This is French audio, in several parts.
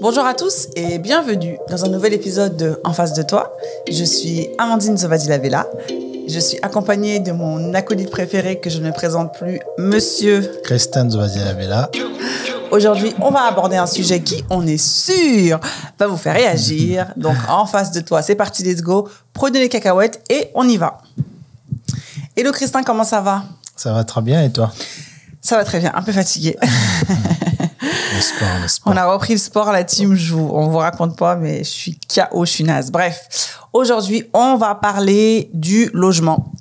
Bonjour à tous et bienvenue dans un nouvel épisode de En face de toi. Je suis Amandine Zovadi-Lavella. Je suis accompagnée de mon acolyte préféré que je ne présente plus, Monsieur Christian Zovadi-Lavella. Aujourd'hui, on va aborder un sujet qui, on est sûr, va vous faire réagir. Donc, en face de toi, c'est parti, let's go. Prenez les cacahuètes et on y va. Hello Christin, comment ça va? Ça va très bien et toi? Ça va très bien, un peu fatigué. On a repris le sport, la team, je vous, on vous raconte pas, mais je suis KO, je suis naze. Bref, aujourd'hui, on va parler du logement.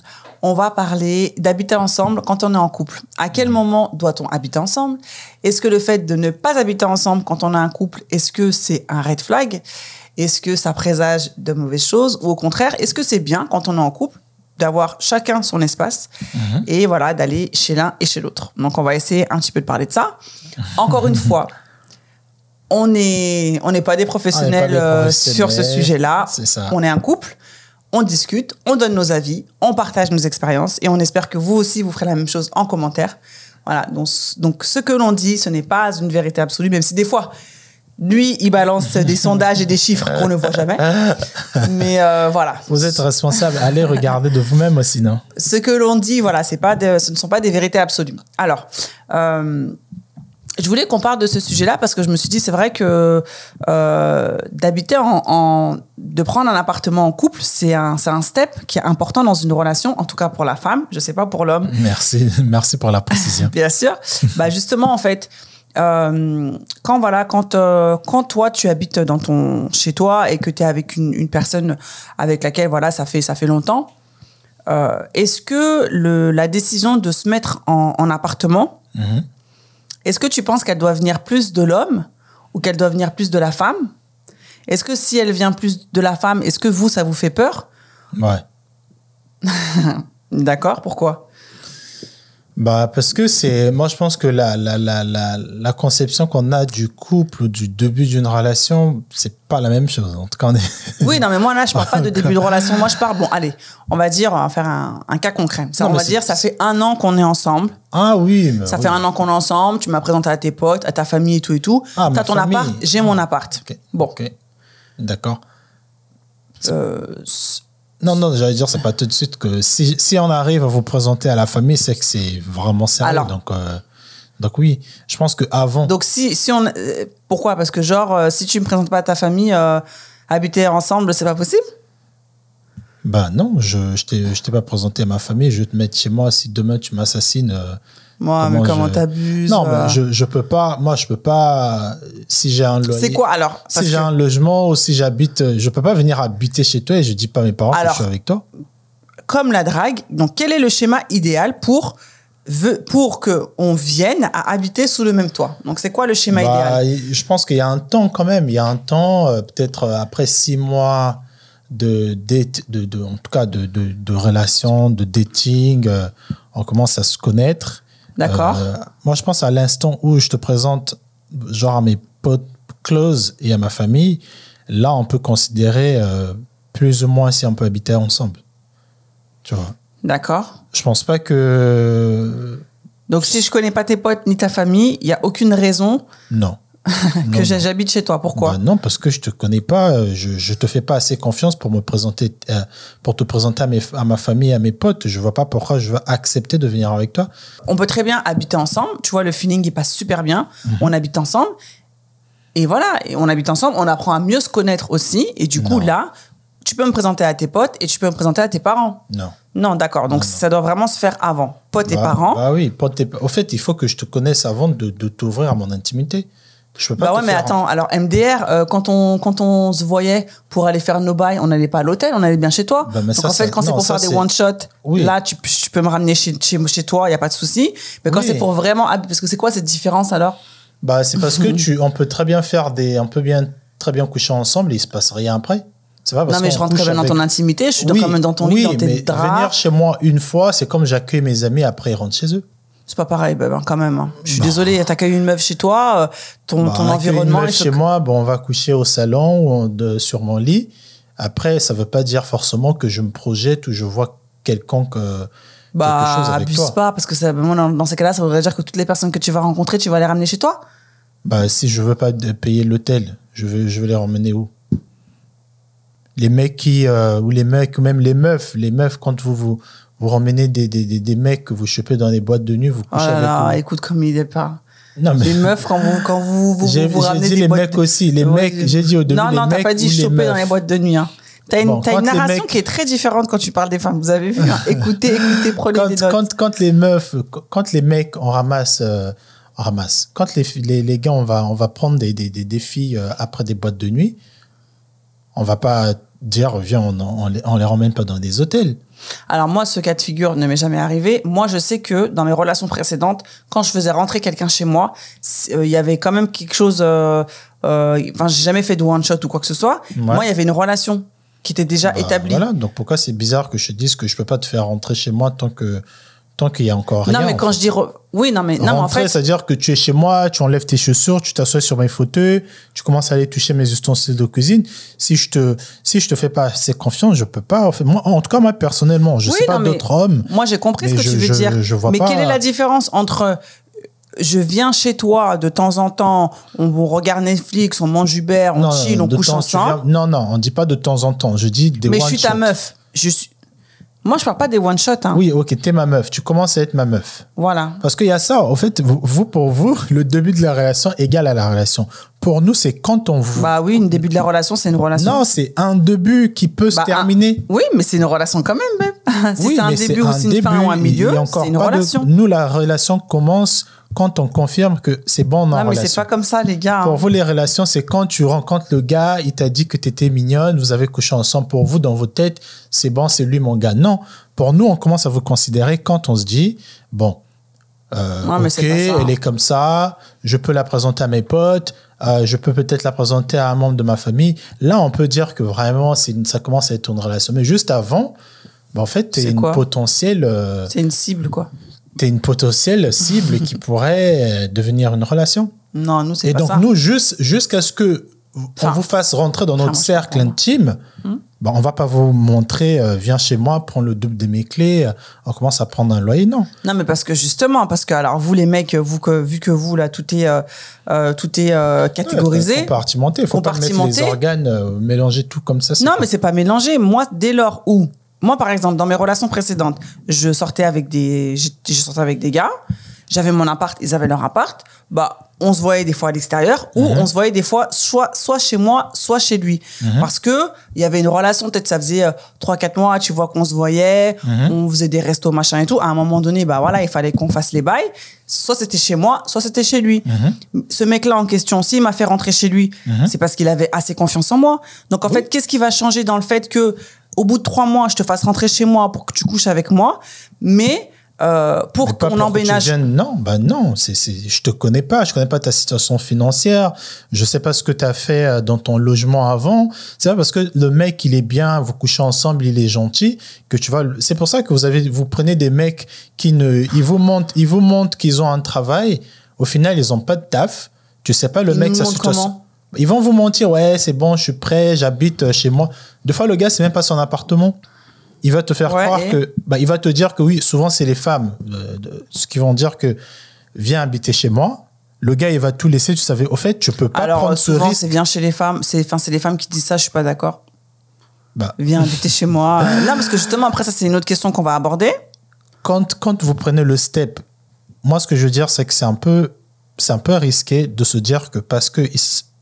On va parler d'habiter ensemble quand on est en couple. À quel moment doit-on habiter ensemble? Est-ce que le fait de ne pas habiter ensemble quand on a un couple, est-ce que c'est un red flag? Est-ce que ça présage de mauvaises choses? Ou au contraire, est-ce que c'est bien quand on est en couple d'avoir chacun son espace et voilà d'aller chez l'un et chez l'autre. Donc on va essayer un petit peu de parler de ça. Encore une fois, on n'est on n'est pas des professionnels, des euh, professionnels, sur ce sujet-là. On est un couple, on discute, on donne nos avis, on partage nos expériences et on espère que vous aussi vous ferez la même chose en commentaire. Voilà, donc, donc ce que l'on dit, ce n'est pas une vérité absolue, même si des fois, lui, il balance des sondages et des chiffres qu'on ne voit jamais. Mais euh, voilà. Vous êtes responsable, allez regarder de vous-même aussi, non? Ce que l'on dit, voilà, c'est pas de- ce ne sont pas des vérités absolues. Alors, euh, je voulais qu'on parle de ce sujet-là parce que je me suis dit, c'est vrai que euh, d'habiter en, en- de prendre un appartement en couple, c'est un, un step qui est important dans une relation, en tout cas pour la femme. Je sais pas pour l'homme. Merci, merci pour la précision. Bien sûr. bah justement, en fait, euh, quand voilà, quand euh, quand toi tu habites dans ton chez toi et que tu es avec une, une personne avec laquelle voilà ça fait ça fait longtemps, euh, est-ce que le la décision de se mettre en, en appartement, Mhm. est-ce que tu penses qu'elle doit venir plus de l'homme ou qu'elle doit venir plus de la femme? Est-ce que si elle vient plus de la femme, est-ce que vous ça vous fait peur? Ouais. D'accord Pourquoi? Bah, parce que c'est, moi, je pense que la, la, la, la, la conception qu'on a du couple ou du début d'une relation, c'est pas la même chose. En tout cas, on est, Oui, non, mais moi, là, je parle pas de début de relation. Moi, je parle, bon, allez, on va dire, on va faire un, un cas concret. Ça, Non, on va dire, ça fait un an qu'on est ensemble. ah oui, mais Ça oui. fait un an qu'on est ensemble. Tu m'as présenté à tes potes, à ta famille et tout et tout. Ah, T'as ton famille. appart, j'ai mon appart. Ok. Bon. D'accord. euh, Non, non, j'allais dire, c'est pas tout de suite que si, si on arrive à vous présenter à la famille, c'est que c'est vraiment sérieux. Alors. donc, euh, donc oui, je pense que avant. donc si, si on, euh, pourquoi? Parce que genre, euh, si tu me présentes pas à ta famille, habiter ensemble, c'est pas possible? Bah non, je je t'ai pas présenté à ma famille, je vais te mettre chez moi si demain tu m'assassines. Moi, mais comment je- t'abuses Non, mais je je peux pas moi je peux pas si j'ai un loyer. C'est quoi alors? Si j'ai que- un logement ou si j'habite euh, je peux pas venir habiter chez toi et je dis pas à mes parents Alors, que je suis avec toi. comme la drague, donc quel est le schéma idéal pour pour que on vienne à habiter sous le même toit? Donc c'est quoi le schéma Bah, idéal? je pense qu'il y a un temps quand même, il y a un temps euh, peut-être euh, après six mois de date de, de en tout cas de de, de relation, de dating, euh, on commence à se connaître. D'accord. Euh, moi, je pense à l'instant où je te présente, genre à mes potes close et à ma famille, là, on peut considérer euh, plus ou moins si on peut habiter ensemble. Tu vois. D'accord. Je pense pas que. Donc si je connais pas tes potes ni ta famille, il y a aucune raison Non. que j'habite chez toi. Pourquoi Bah non, parce que je te connais pas, euh, je, je te fais pas assez confiance pour me présenter, euh, pour te présenter à, mes, à ma famille, à mes potes. Je vois pas pourquoi je veux accepter de venir avec toi. On peut très bien habiter ensemble. Tu vois, le feeling il passe super bien. Mhm. On habite ensemble. Et voilà, et on habite ensemble. On apprend à mieux se connaître aussi. Et du coup Non. là, tu peux me présenter à tes potes et tu peux me présenter à tes parents. Non. Non, d'accord. Donc ça doit vraiment se faire avant. Potes et Bah- parents. Bah oui, potes et- Au fait, il faut que je te connaisse avant de, de t'ouvrir à mon intimité. Je peux pas Bah ouais, mais faire- attends, alors MDR, euh, quand, on, quand on se voyait pour aller faire nos bails, on n'allait pas à l'hôtel, on allait bien chez toi. Bah, mais Donc ça, en fait, quand c'est pour ça, faire des c'est- one-shot, Oui. là, tu, tu peux me ramener chez, chez, chez toi, il n'y a pas de souci. Mais quand Oui. c'est pour vraiment. Parce que c'est quoi cette différence alors? Bah, c'est parce que tu, on peut très bien faire des, on peut bien, très bien coucher ensemble et il se passe rien après. Pas parce Non, mais je rentre quand même dans ton intimité, je suis Oui, quand même dans ton lit, dans mais tes draps. venir chez moi une fois, c'est comme j'accueille mes amis après ils rentrent chez eux. C'est pas pareil, hein, quand même. hein. Je suis désolée, t'accueilles une meuf chez toi, euh, ton, Bah, ton environnement. une meuf chez que- moi, bon, on va coucher au salon ou de- sur mon lit. Après, ça veut pas dire forcément que je me projette ou je vois quelconque euh, quelque Bah, chose avec abuse toi. pas, parce que ça, moi, dans, dans ces cas-là, ça voudrait dire que toutes les personnes que tu vas rencontrer, tu vas les ramener chez toi? Bah, si je veux pas payer l'hôtel, Je vais, je vais les ramener où? Les mecs qui, euh, ou les mecs, ou même les meufs, les meufs, quand vous vous, vous ramenez des, des, des, des mecs que vous chopez dans les boîtes de nuit, vous Oh couchez là là, avec eux. écoute comme il est pas. Non, mais Les meufs, quand vous, quand vous, vous, j'ai vous ramenez dit des les boîtes mecs de- aussi. Les mecs, j'ai dit au début Non, non, t'as pas dit choper dans les boîtes de nuit. Hein. T'as une, Bon, t'as quand une narration mecs- qui est très différente quand tu parles des femmes. Vous avez vu hein. Écoutez, écoutez, prenez quand, des notes. quand, quand les meufs, quand les mecs, on ramasse, euh, on ramasse. Quand les, les, les gars, on va, on va prendre des, des, des, des filles euh, après des boîtes de nuit, on va pas dire, viens, on, on, les, on les ramène pas dans des hôtels. Alors moi, ce cas de figure ne m'est jamais arrivé. Moi, je sais que dans mes relations précédentes, quand je faisais rentrer quelqu'un chez moi, euh, il y avait quand même quelque chose. euh, euh, Enfin, j'ai jamais fait de one shot ou quoi que ce soit. Ouais. Moi, il y avait une relation qui était déjà Bah, établie. Voilà, donc pourquoi c'est bizarre que je te dise que je peux pas te faire rentrer chez moi tant que tant qu'il y a encore rien. non, mais quand fait. je dis re- oui, non, mais non, mais en Rentrer, fait, c'est-à-dire que tu es chez moi, tu enlèves tes chaussures, tu t'assois sur mes fauteuils, tu commences à aller toucher mes ustensiles de cuisine. Si je te, si je te fais pas assez confiance, je peux pas. En, fait, moi, en tout cas, moi, personnellement, je Oui, sais pas non, d'autres hommes. moi j'ai compris ce que je- tu veux je- dire. je vois mais pas- quelle est la différence entre euh, je viens chez toi de temps en temps, on, regarde Netflix, on mange Uber, on Non, chill, on couche temps, ensemble, viens- Non, non, on dit pas de temps en temps. Je dis des mais je suis ta shot. meuf. Je suis... Moi, je parle pas des one shot. Hein. Oui, ok, t'es ma meuf. Tu commences à être ma meuf. Voilà. Parce qu'il y a ça. En fait, vous, vous, pour vous, le début de la relation égale à la relation. Pour nous, c'est quand on vous. Bah oui, une début de la relation, c'est une relation. non, c'est un début qui peut se Bah, terminer. un- Oui, mais c'est une relation quand même, même. si oui, c'est un début ou c'est une fin début, ou un il milieu, c'est une de- relation. Nous, la relation commence quand on confirme que c'est bon Non, la mais c'est pas comme ça, les gars. Pour hein. vous, les relations, c'est quand tu rencontres le gars, il t'a dit que tu étais mignonne, vous avez couché ensemble. Pour vous, dans vos têtes, c'est bon, c'est lui mon gars. Non. Pour nous, on commence à vous considérer quand on se dit, bon, euh, ok, elle est comme ça, je peux la présenter à mes potes, euh, je peux peut-être la présenter à un membre de ma famille. Là, on peut dire que vraiment, une- ça commence à être une relation. Mais juste avant, ben, en fait, C'est une quoi? potentielle, euh, C'est une cible, quoi. T'es une potentielle cible qui pourrait euh, devenir une relation. Non, nous, c'est Et pas donc, ça. nous, juste, jusqu'à ce que Enfin, on vous fasse rentrer dans notre cercle intime, Hmm. ben, on va pas vous montrer, euh, viens chez moi, prends le double de mes clés, euh, on commence à prendre un loyer. Non. Non, mais parce que justement, parce que alors vous les mecs, vous que vu que vous là tout est euh, tout est catégorisé. Compartimenté. Il faut pas mettre les Compartimenté. organes, mélanger tout comme ça. non, pas- mais c'est pas mélangé. Moi, dès lors où moi, par exemple, dans mes relations précédentes, je sortais avec des, je sortais avec des gars. J'avais mon appart, ils avaient leur appart. Bah, on se voyait des fois à l'extérieur ou Mhm. on se voyait des fois soit soit chez moi, soit chez lui. Mhm. Parce que il y avait une relation. Peut-être ça faisait euh, trois quatre mois, tu vois qu'on se voyait, Mhm. on faisait des restos machin et tout. À un moment donné, bah voilà, il fallait qu'on fasse les bails. Soit c'était chez moi, soit c'était chez lui. Ce mec-là en question, s'il m'a fait rentrer chez lui, c'est parce qu'il avait assez confiance en moi. Donc en fait, qu'est-ce qui va changer dans le fait que au bout de trois mois, je te fasse rentrer chez moi pour que tu couches avec moi, mais euh, pour Mais emménage. viennes- Non, bah non, c'est, c'est, je te connais pas, je connais pas ta situation financière, je sais pas ce que tu as fait euh, dans ton logement avant. C'est pas parce que le mec il est bien, vous couchez ensemble, il est gentil que tu vas. C'est pour ça que vous avez, vous prenez des mecs qui ne, ils vous montrent, ils vous montrent qu'ils ont un travail. Au final, ils ont pas de taf. Tu sais pas le Ils mec sa situation. Ils vont vous mentir, ouais, c'est bon, je suis prêt, j'habite euh, chez moi. Des fois, le gars, c'est même pas son appartement. Il va te faire Ouais, croire et que, bah, il va te dire que oui, souvent c'est les femmes, euh, de- ce qui vont dire que viens habiter chez moi. Le gars, il va tout laisser. Tu savais, au fait, tu peux pas Alors prendre euh, ce souvent, risque. c'est viens chez les femmes. C'est enfin c'est les femmes qui disent ça. Je suis pas d'accord. Bah, Viens habiter chez moi. Non, parce que justement après ça, c'est une autre question qu'on va aborder. quand, quand vous prenez le step, moi, ce que je veux dire, c'est que c'est un peu, c'est un peu risqué de se dire que parce que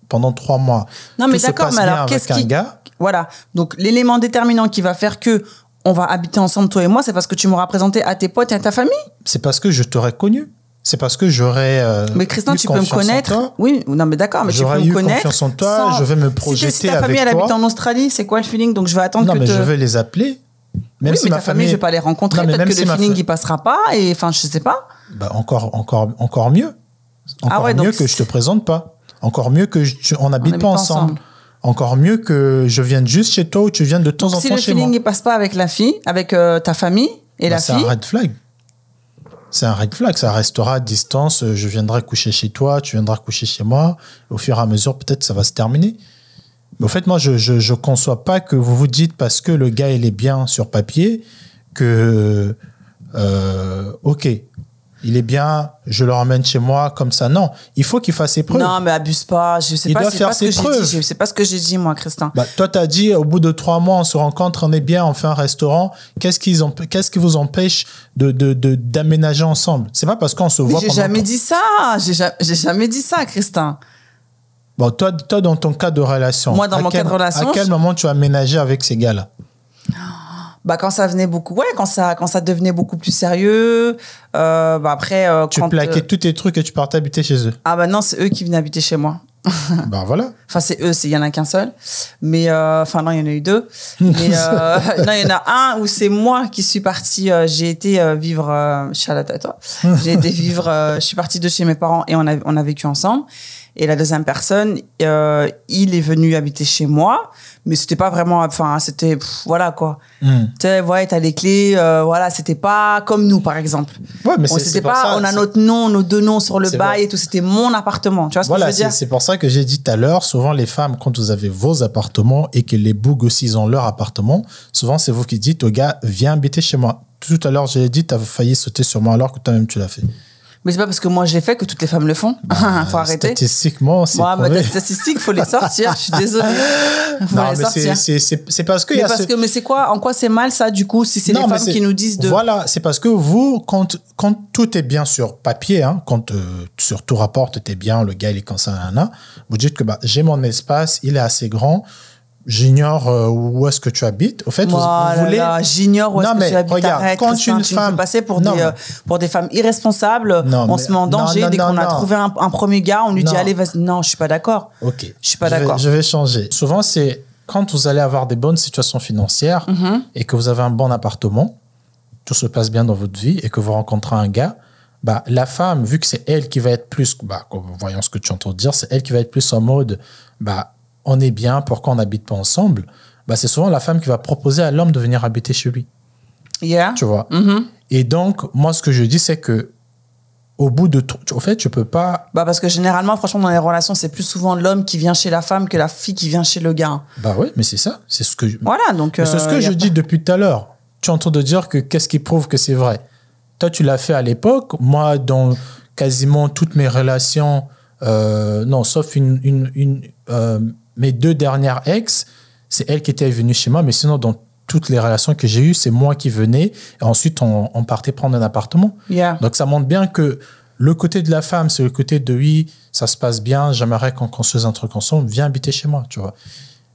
pendant trois mois, Non, mais d'accord, mais alors qu'est-ce qui gars, Voilà. Donc l'élément déterminant qui va faire que on va habiter ensemble toi et moi, c'est parce que tu m'auras présenté à tes potes et à ta famille? c'est parce que je t'aurais connu. C'est parce que j'aurais. euh, Mais Christin, tu peux me connaître. Oui, non, mais d'accord, mais tu peux me connaître. confiance en toi, sans- je vais me projeter Si ta famille, elle toi. habite en Australie, c'est quoi le feeling? Donc je vais attendre Non, que mais te- je vais les appeler. Même oui, si mais ma ta famille, je vais pas les rencontrer. Non, mais Peut-être que si le feeling, fa- il passera pas. Et enfin, je sais pas. Bah, encore, encore, encore mieux. Encore Ah ouais, mieux donc que je te présente pas. Encore mieux que je- tu- on n'habite habite pas ensemble. ensemble. Encore mieux que je vienne juste chez toi ou tu viennes de temps en si temps le chez moi. feeling, il passe pas avec la fille, avec euh, ta famille et Bah, la c'est fille. un red flag. C'est un red flag. Ça restera à distance. euh, Je viendrai coucher chez toi, tu viendras coucher chez moi. Au fur et à mesure, peut-être ça va se terminer. Mais au fait, moi, je, je, je conçois pas que vous vous dites parce que le gars, il est bien sur papier que, euh, ok, il est bien, je le ramène chez moi comme ça. Non, il faut qu'il fasse ses preuves. Non, mais abuse pas. Je sais Il pas, doit faire pas ce que ses preuves. dit. Je sais pas ce que j'ai dit, moi, Christin. Bah, toi, t'as dit, au bout de trois mois, on se rencontre, on est bien, on fait un restaurant. Qu'est-ce qui vous empêche de, d'aménager ensemble? C'est pas parce qu'on se Mais voit j'ai jamais dit ça. J'ai ja- j'ai jamais dit ça, Christin. Bon, toi, toi, dans ton cas de relation. Moi, dans à mon quel- cas de relation, À quel je- moment tu as aménagé avec ces gars-là? Bah quand ça venait beaucoup, ouais, quand ça quand ça devenait beaucoup plus sérieux. Euh, bah après euh, Tu quand plaquais euh, tous tes trucs et tu partais habiter chez eux. ah bah non, c'est eux qui venaient habiter chez moi. bah voilà. Enfin c'est eux, c'est il y en a qu'un seul. Mais euh, enfin non, il y en a eu deux. Mais euh, non, il y en a un où c'est moi qui suis partie. euh, j'ai été vivre. Euh, Charlotte à toi. J'ai été vivre. euh, je suis partie de chez mes parents et on a on a vécu ensemble. Et la deuxième personne, euh, il est venu habiter chez moi, mais c'était pas vraiment. Enfin, c'était voilà quoi. Hmm. Tu sais, ouais, t'as les clés, euh, voilà, c'était pas comme nous, par exemple. Ouais, mais c'était pas, ça, on a notre nom, nos deux noms sur le bail et tout, c'était mon appartement. Tu vois ce Voilà, que je veux c'est dire? c'est pour ça que j'ai dit tout à l'heure, souvent les femmes, quand vous avez vos appartements et que les bougs aussi ils ont leur appartement, souvent c'est vous qui dites au gars, viens habiter chez moi. Tout à l'heure, j'ai dit, tu as failli sauter sur moi alors que toi-même tu l'as fait. Mais c'est pas parce que moi je l'ai fait que toutes les femmes le font. faut arrêter. Statistiquement, c'est Moi, mais statistiques, faut les sortir. Je suis désolée. Faut Non, les mais c'est- parce que y Mais a parce ce- que, mais c'est quoi, en quoi c'est mal ça, du coup, si c'est les femmes qui nous disent de. Voilà, c'est parce que vous, quand, quand tout est bien sur papier, hein, quand euh, sur tout rapport, tout est bien, le gars il est comme ça, nanana, vous dites que bah, j'ai mon espace, il est assez grand, j'ignore euh, où est-ce que tu habites. Au fait, vous- vous, voulez. j'ignore où est-ce que tu habites. regarde, Arrête, quand une femme- passer pour Non, des, euh, pour des femmes irresponsables. Non, on mais- se met en danger non, dès qu'on a trouvé un, un premier gars, on lui dit allez, vas-y. Non, je suis pas d'accord. Ok. Je suis pas d'accord. Je vais changer. Souvent, c'est quand vous allez avoir des bonnes situations financières Mhm. et que vous avez un bon appartement, tout se passe bien dans votre vie et que vous rencontrez un gars, bah, la femme, vu que c'est elle qui va être plus, bah, voyons ce que tu entends dire, c'est elle qui va être plus en mode, bah, on est bien, pourquoi on n'habite pas ensemble bah, C'est souvent la femme qui va proposer à l'homme de venir habiter chez lui. Yeah. Tu vois Mhm. Et donc, moi, ce que je dis, c'est que au bout de tout, au fait, tu peux pas. Bah parce que généralement, franchement, dans les relations, c'est plus souvent l'homme qui vient chez la femme que la fille qui vient chez le gars. Bah oui, mais c'est ça. C'est ce que. je- Voilà, donc. C'est ce euh, que je dis depuis tout à l'heure. Tu entends de dire que qu'est-ce qui prouve que c'est vrai? Toi, tu l'as fait à l'époque. Moi, dans quasiment toutes mes relations, euh, non, sauf une, une, une, euh, mes deux dernières ex, c'est elle qui était venue chez moi. Mais sinon, dans toutes les relations que j'ai eues, c'est moi qui venais. Et ensuite, on, on partait prendre un appartement. Yeah. Donc, ça montre bien que le côté de la femme, c'est le côté de oui, ça se passe bien, j'aimerais qu'on construise un truc ensemble, viens habiter chez moi, tu vois.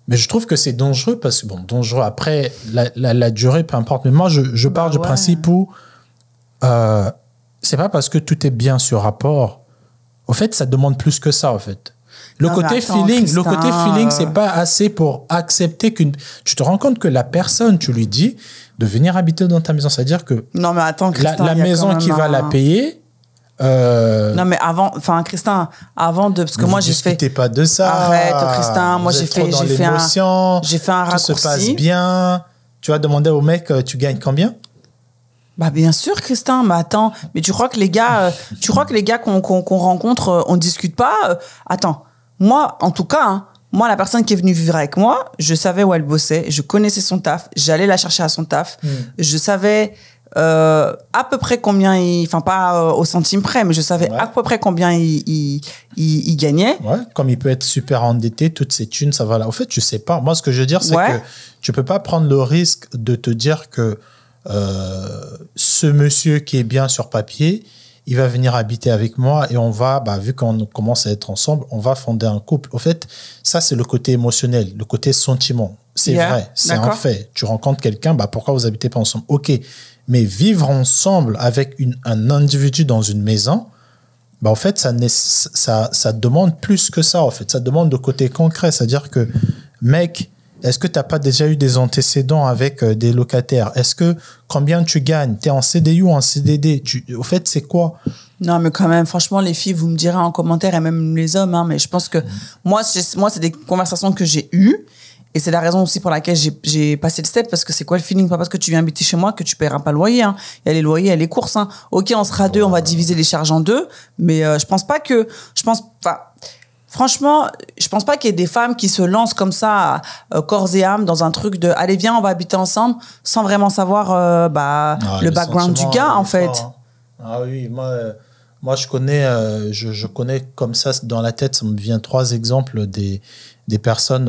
Mais je trouve que c'est dangereux parce que, bon, dangereux, après, la, la, la durée, peu importe. Mais moi, je, je pars Bah du ouais. principe où euh, c'est pas parce que tout est bien sur rapport. Au fait, ça demande plus que ça, en fait. Le Non, mais côté attends, feeling, le Christin, côté feeling, euh, c'est pas assez pour accepter qu'une. Tu te rends compte que la personne, tu lui dis de venir habiter dans ta maison, c'est-à-dire que Non, mais attends, la, Christin. la il y a maison qui va la payer. Euh, Non, mais avant, enfin, Christin, avant de. Parce que moi, j'ai fait. pas de ça. Arrête, Christin, moi, j'ai fait- j'ai fait un-. J'ai fait un Tout se raccourci. passe bien. Tu vas demander au mec, euh, tu gagnes combien? Bah bien sûr, Christin. Mais attends, mais tu crois que les gars, euh, tu crois que les gars qu'on qu'on rencontre, euh, on discute pas euh, Attends, moi, en tout cas, hein, moi, la personne qui est venue vivre avec moi, je savais où elle bossait, je connaissais son taf, j'allais la chercher à son taf, Hmm. je savais euh, à peu près combien il, enfin pas euh, au centime près, mais je savais Ouais. à peu près combien il, il, il- il gagnait. Ouais, comme il peut être super endetté, toutes ces thunes, ça va là. Au fait, je sais pas. Moi, ce que je veux dire, c'est Ouais. que tu peux pas prendre le risque de te dire que euh, ce monsieur qui est bien sur papier, il va venir habiter avec moi et on va, bah, vu qu'on commence à être ensemble, on va fonder un couple. Au fait, ça, c'est le côté émotionnel, le côté sentiment. C'est Yeah, vrai, c'est un fait. Tu rencontres quelqu'un, bah, pourquoi vous habitez pas ensemble? Ok, mais vivre ensemble avec une, un individu dans une maison, bah, en fait, ça, ça, ça demande plus que ça, en fait. Ça demande de côté concret. C'est-à-dire que, mec, est-ce que tu n'as pas déjà eu des antécédents avec euh, des locataires? Est-ce que combien tu gagnes? Tu es en CDI ou en CDD tu, Au fait, c'est quoi? Non, mais quand même, franchement, les filles, vous me direz en commentaire, et même les hommes, hein, mais je pense que moi, c'est, moi, c'est des conversations que j'ai eues. Et c'est la raison aussi pour laquelle j'ai, j'ai passé le step, parce que c'est quoi le feeling? Pas parce que tu viens habiter chez moi que tu paieras pas le loyer. Hein. Il y a les loyers, il y a les courses. Hein. Ok, on sera deux, on va diviser les charges en deux. Mais euh, je pense pas que. Je pense. Enfin. Franchement, je pense pas qu'il y ait des femmes qui se lancent comme ça, euh, corps et âme, dans un truc de allez viens, on va habiter ensemble, sans vraiment savoir euh, bah, Ah, le background du gars en fait. fort, hein. Ah oui, moi, euh, moi je connais, euh, je, je connais comme ça dans la tête, ça me vient trois exemples des, des personnes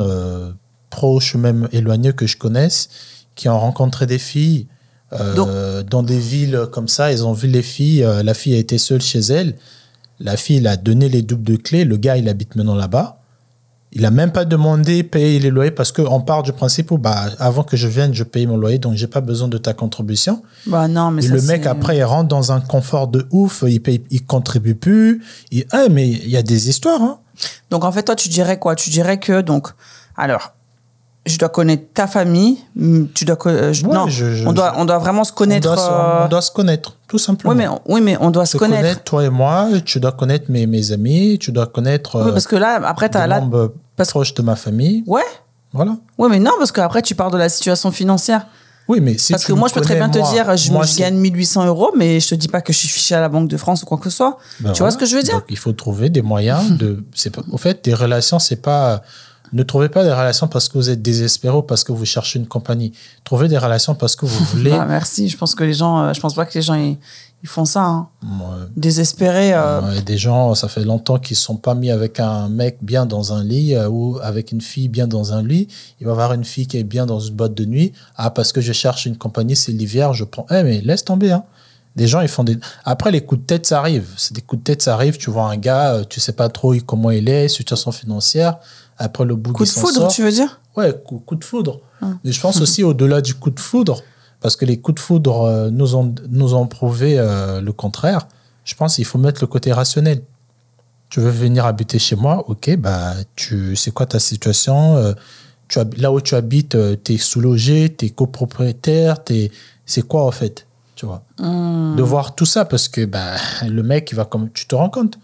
proches, même éloignées que je connaisse, qui ont rencontré des filles euh, dans des villes comme ça. Ils ont vu les filles, la fille a été seule chez elle. La fille, il a donné les doubles de clés. Le gars, il habite maintenant là-bas. Il a même pas demandé payer les loyers parce qu'on part du principe où bah, avant que je vienne, je paye mon loyer, donc j'ai pas besoin de ta contribution. Bah non, mais Et ça, le mec, après, il rentre dans un confort de ouf, il paye, il contribue plus. Il, ah, mais il y a des histoires, hein. Donc en fait, toi, tu dirais quoi? Tu dirais que donc, alors, je dois connaître ta famille. Tu dois euh, je- Ouais, non, je- je- on doit on doit vraiment se connaître. On doit, se, euh, on doit se connaître, tout simplement. Oui, mais oui, mais on doit se Se connaître. toi et moi, tu dois connaître mes, mes amis, tu dois connaître Oui, euh, parce que là, après, des t'as là. parce- proches de ma famille. Ouais. Voilà. Ouais, mais non, parce qu'après, tu parles de la situation financière. Oui, mais si parce tu que moi, je peux très bien moi- te dire, je, moi, je gagne 1800 euros, mais je te dis pas que je suis fiché à la Banque de France ou quoi que ce soit. Ben tu vois ce que je veux dire? Donc, il faut trouver des moyens de. C'est. Au fait, des relations, c'est pas. Ne trouvez pas des relations parce que vous êtes désespéré ou parce que vous cherchez une compagnie. Trouvez des relations parce que vous voulez. Bah, merci. Je pense que les gens, euh, je pense pas que les gens ils, ils font ça. Hein. Désespérés. euh, Ouais, des gens, ça fait longtemps qu'ils sont pas mis avec un mec bien dans un lit euh, ou avec une fille bien dans un lit. Il va avoir une fille qui est bien dans une boîte de nuit. Ah, parce que je cherche une compagnie, c'est l'hiver, je prends. Eh, mais laisse tomber, hein. Des gens, ils font des. Après, les coups de tête, ça arrive. C'est des coups de tête, ça arrive. Tu vois un gars, tu sais pas trop comment il est, situation financière. Après, le bout coup de foudre, tu veux dire Ouais, coup, coup de foudre. Hum. Mais je pense aussi au-delà du coup de foudre, parce que les coups de foudre euh, nous, ont, nous ont prouvé euh, le contraire. Je pense qu'il faut mettre le côté rationnel. Tu veux venir habiter chez moi, ok, bah, tu, c'est quoi ta situation euh, tu Là où tu habites, tu es sous-logé, tu es copropriétaire, t'es- c'est quoi en fait tu vois? Hum. De voir tout ça, parce que bah, le mec, il va comme. Tu te rends compte?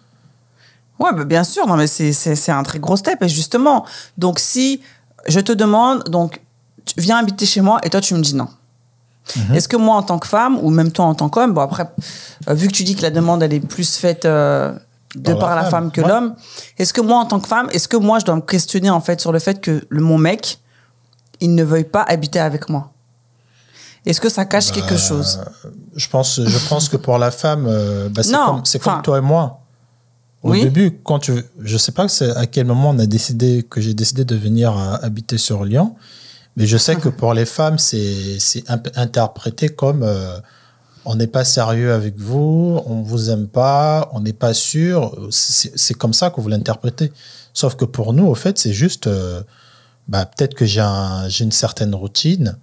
Ouais, bah, bien sûr. Non, mais c'est, un très gros step. Et justement, donc si je te demande, donc, tu viens habiter chez moi et toi, tu me dis non. Mhm. Est-ce que moi, en tant que femme, ou même toi en tant qu'homme, bon, après, euh, vu que tu dis que la demande, elle est plus faite euh, de Par par, la femme, femme que ouais. l'homme, est-ce que moi, en tant que femme, est-ce que moi, je dois me questionner, en fait, sur le fait que le, mon mec, il ne veuille pas habiter avec moi? Est-ce que ça cache quelque Bah, chose? Je pense, je pense que pour la femme, euh, bah, c'est comme, c'est comme toi et moi. Au Oui. début, quand tu, je sais pas à quel moment on a décidé que j'ai décidé de venir euh, habiter sur Lyon, mais je sais que pour les femmes, c'est interprété comme euh, on n'est pas sérieux avec vous, on vous aime pas, on n'est pas sûr. C'est comme ça que vous l'interprétez. Sauf que pour nous, au fait, c'est juste, euh, bah, peut-être que j'ai un, j'ai une certaine routine.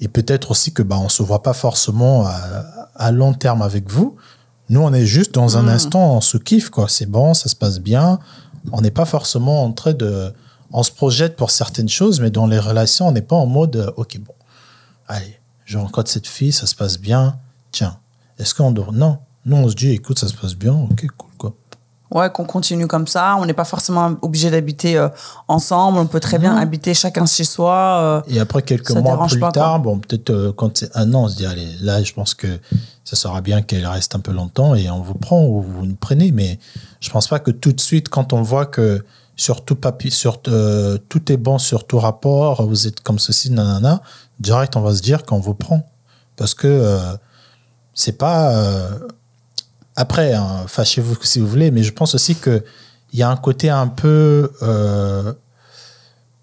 Et peut-être aussi que bah, on se voit pas forcément à, à long terme avec vous. Nous, on est juste dans un Mm. instant, on se kiffe, quoi. C'est bon, ça se passe bien. On n'est pas forcément en train de. On se projette pour certaines choses, mais dans les relations, on n'est pas en mode euh, OK, bon, allez, je rencontre cette fille, ça se passe bien. Tiens, est-ce qu'on doit. Non. Nous, on se dit, écoute, ça se passe bien, OK, cool, quoi. Ouais, qu'on continue comme ça. On n'est pas forcément obligé d'habiter euh, ensemble. On peut très bien Non. habiter chacun chez soi. euh, Et après, quelques mois plus pas, quoi. tard, bon, peut-être euh, quand c'est un an, on se dit, allez, là, je pense que ça sera bien qu'elle reste un peu longtemps et on vous prend ou vous nous prenez. Mais je pense pas que tout de suite, quand on voit que sur tout papier, sur tout est bon sur tout rapport, vous êtes comme ceci, nanana, direct, on va se dire qu'on vous prend. Parce que c'est pas. Après, hein, fâchez-vous si vous voulez, mais je pense aussi que il y a un côté un peu euh,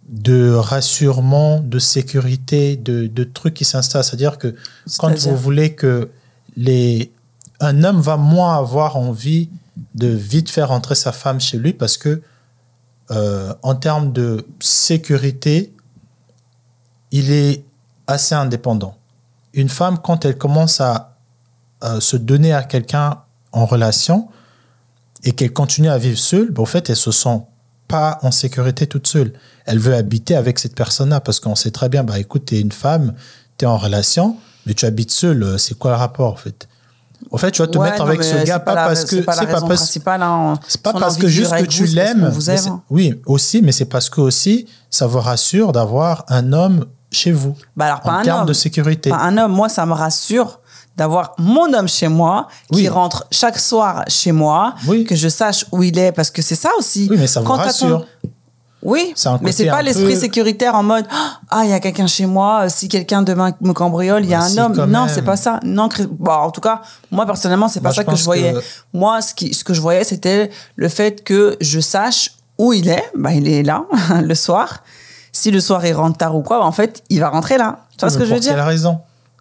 de rassurement, de sécurité, de, de trucs qui s'installent. C'est-à-dire que quand vous voulez que les, un homme va moins avoir envie de vite faire entrer sa femme chez lui parce que euh, en termes de sécurité, il est assez indépendant. Une femme, quand elle commence à se donner à quelqu'un en relation et qu'elle continue à vivre seule, ben, au fait, elle se sent pas en sécurité toute seule. Elle veut habiter avec cette personne-là parce qu'on sait très bien, bah écoute, tu es une femme, tu es en relation, mais tu habites seule, euh, c'est quoi le rapport en fait? En fait, tu vas te ouais, mettre avec ce gars pas, la- parce que c'est pas pas parce principale. hein. pas parce que juste que tu l'aimes. Oui, aussi, mais c'est parce que aussi, ça vous rassure d'avoir un homme chez vous. Bah alors, pas en un termes homme. de sécurité. Pas un homme. Moi, ça me rassure d'avoir mon homme chez moi, qui rentre chaque soir chez moi, Oui. que je sache où il est, parce que c'est ça aussi. Oui, mais ça vous Quand ton- rassure. Oui, mais c'est pas l'esprit peu- sécuritaire en mode ah il y a quelqu'un chez moi, si quelqu'un demain me cambriole, il y a un si, homme. Non, c'est pas ça. Non, bon, en tout cas, moi personnellement, c'est pas Moi, ça je que je voyais. que- Moi, ce qui ce que je voyais, c'était le fait que je sache où il est. Bah, il est là le soir. Si le soir il rentre tard ou quoi, bah, en fait, il va rentrer là. Tu vois ce que je veux dire? raison?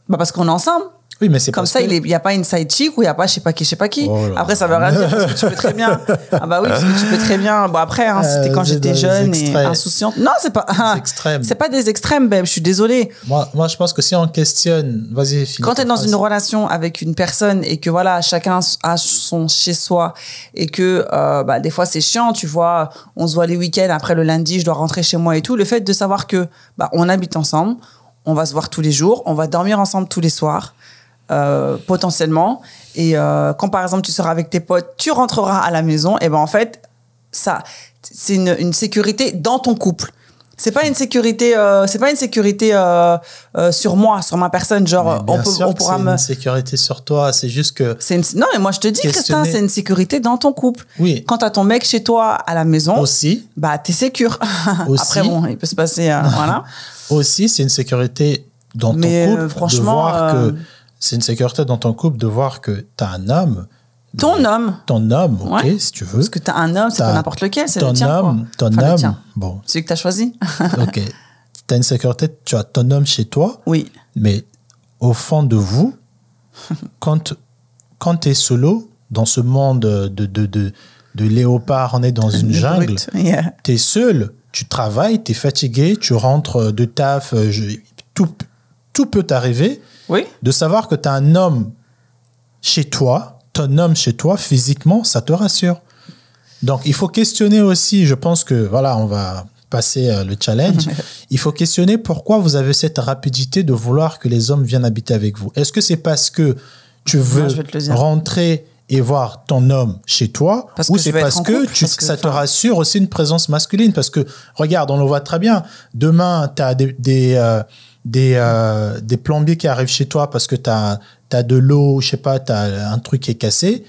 Bah parce qu'on est ensemble. Oui, mais c'est Comme ça, que- il n'y a pas une side chick ou il n'y a pas je sais pas qui, je sais pas qui. Oh après, ça veut rien dire parce que tu peux très bien. Ah bah oui, parce que tu peux très bien. Bon, après, hein, c'était Euh, quand j'étais jeune et insouciante. Non, c'est pas. ah, extrêmes. C'est pas des extrêmes, babe. Je suis désolée. Moi, moi, je pense que si on questionne, vas-y, Quand tu es dans phrase. une relation avec une personne et que voilà, chacun a son chez soi et que euh, bah, des fois c'est chiant, tu vois, on se voit les week-ends, après le lundi, je dois rentrer chez moi et tout. Le fait de savoir que bah, on habite ensemble, on va se voir tous les jours, on va dormir ensemble tous les soirs, euh, potentiellement. Et euh, quand par exemple tu seras avec tes potes, tu rentreras à la maison, et ben en fait, ça, c'est une, une sécurité dans ton couple. C'est pas une sécurité, euh, c'est pas une sécurité sur moi, sur ma personne. Genre, on peut, on pourra c'est me. une sécurité sur toi. C'est juste que, C'est une- Non, mais moi je te dis, Christin, Questionner. c'est une sécurité dans ton couple. oui, Quand t'as ton mec chez toi à la maison, aussi, bah t'es sécure. Aussi. Après bon, il peut se passer, voilà. aussi, c'est une sécurité dans ton couple de franchement, voir que c'est une sécurité dans ton couple de voir que tu as un homme, Ton homme, ton homme, ok, Ouais. si tu veux, parce que t'as un homme, c'est pas n'importe lequel, c'est le ton tien. homme, quoi. ton Enfin, homme, tien. bon, Celui que t'as choisi. ok, tu as une sécurité, tu as ton homme chez toi, oui. mais au fond de vous, quand, quand tu es solo dans ce monde de, de, de, de léopard, on est dans une Le jungle. Yeah. tu es seul, tu travailles, tu es fatigué, tu rentres de taf, euh, je- tout, tout peut t'arriver. Oui. De savoir que tu as un homme chez toi, ton homme chez toi, physiquement, ça te rassure. Donc, il faut questionner aussi, je pense que, voilà, on va passer euh, le challenge. il faut questionner pourquoi vous avez cette rapidité de vouloir que les hommes viennent habiter avec vous. Est-ce que c'est parce que tu veux rentrer et voir ton homme chez toi Parce ou c'est parce que, couple, tu, parce que, ça te rassure aussi une présence masculine? Parce que, regarde, on le voit très bien. Demain, tu as des, des, euh, des, euh, des plombiers qui arrivent chez toi parce que tu as, de l'eau, je sais pas, tu as un truc qui est cassé.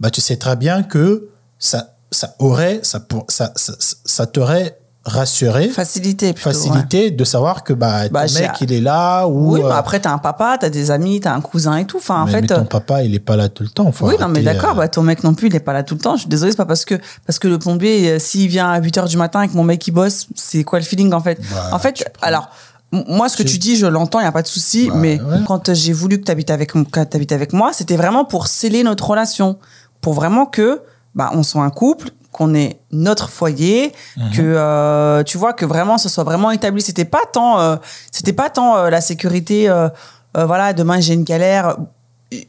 Bah, tu sais très bien que ça, ça aurait, ça, pour, ça, ça, ça t'aurait rassuré, Facilité plutôt. ouais. facilité de savoir que bah, Bah, ton j'ai- mec, il est là ou. Oui, mais euh, après, t'as un papa, t'as des amis, t'as un cousin et tout. Enfin, en mais, fait. mais euh, ton papa, il est pas là tout le temps. Faut oui, non, mais d'accord, euh, bah, ton mec non plus, il est pas là tout le temps. Je suis désolée, c'est pas parce que, parce que le plombier, s'il vient à 8 h du matin et que mon mec il bosse, c'est quoi le feeling en fait? Bah, En fait, prends- alors, moi, ce que Tu- dis, je l'entends, il n'y a pas de souci, Bah, mais ouais. quand euh, j'ai voulu que tu habites avec, moi, c'était vraiment pour sceller notre relation. Pour vraiment que, bah, on soit un couple, qu'on ait notre foyer, Mhm. que, euh, tu vois, que vraiment, ce soit vraiment établi. C'était pas tant, euh, c'était pas tant euh, la sécurité, voilà, demain j'ai une galère.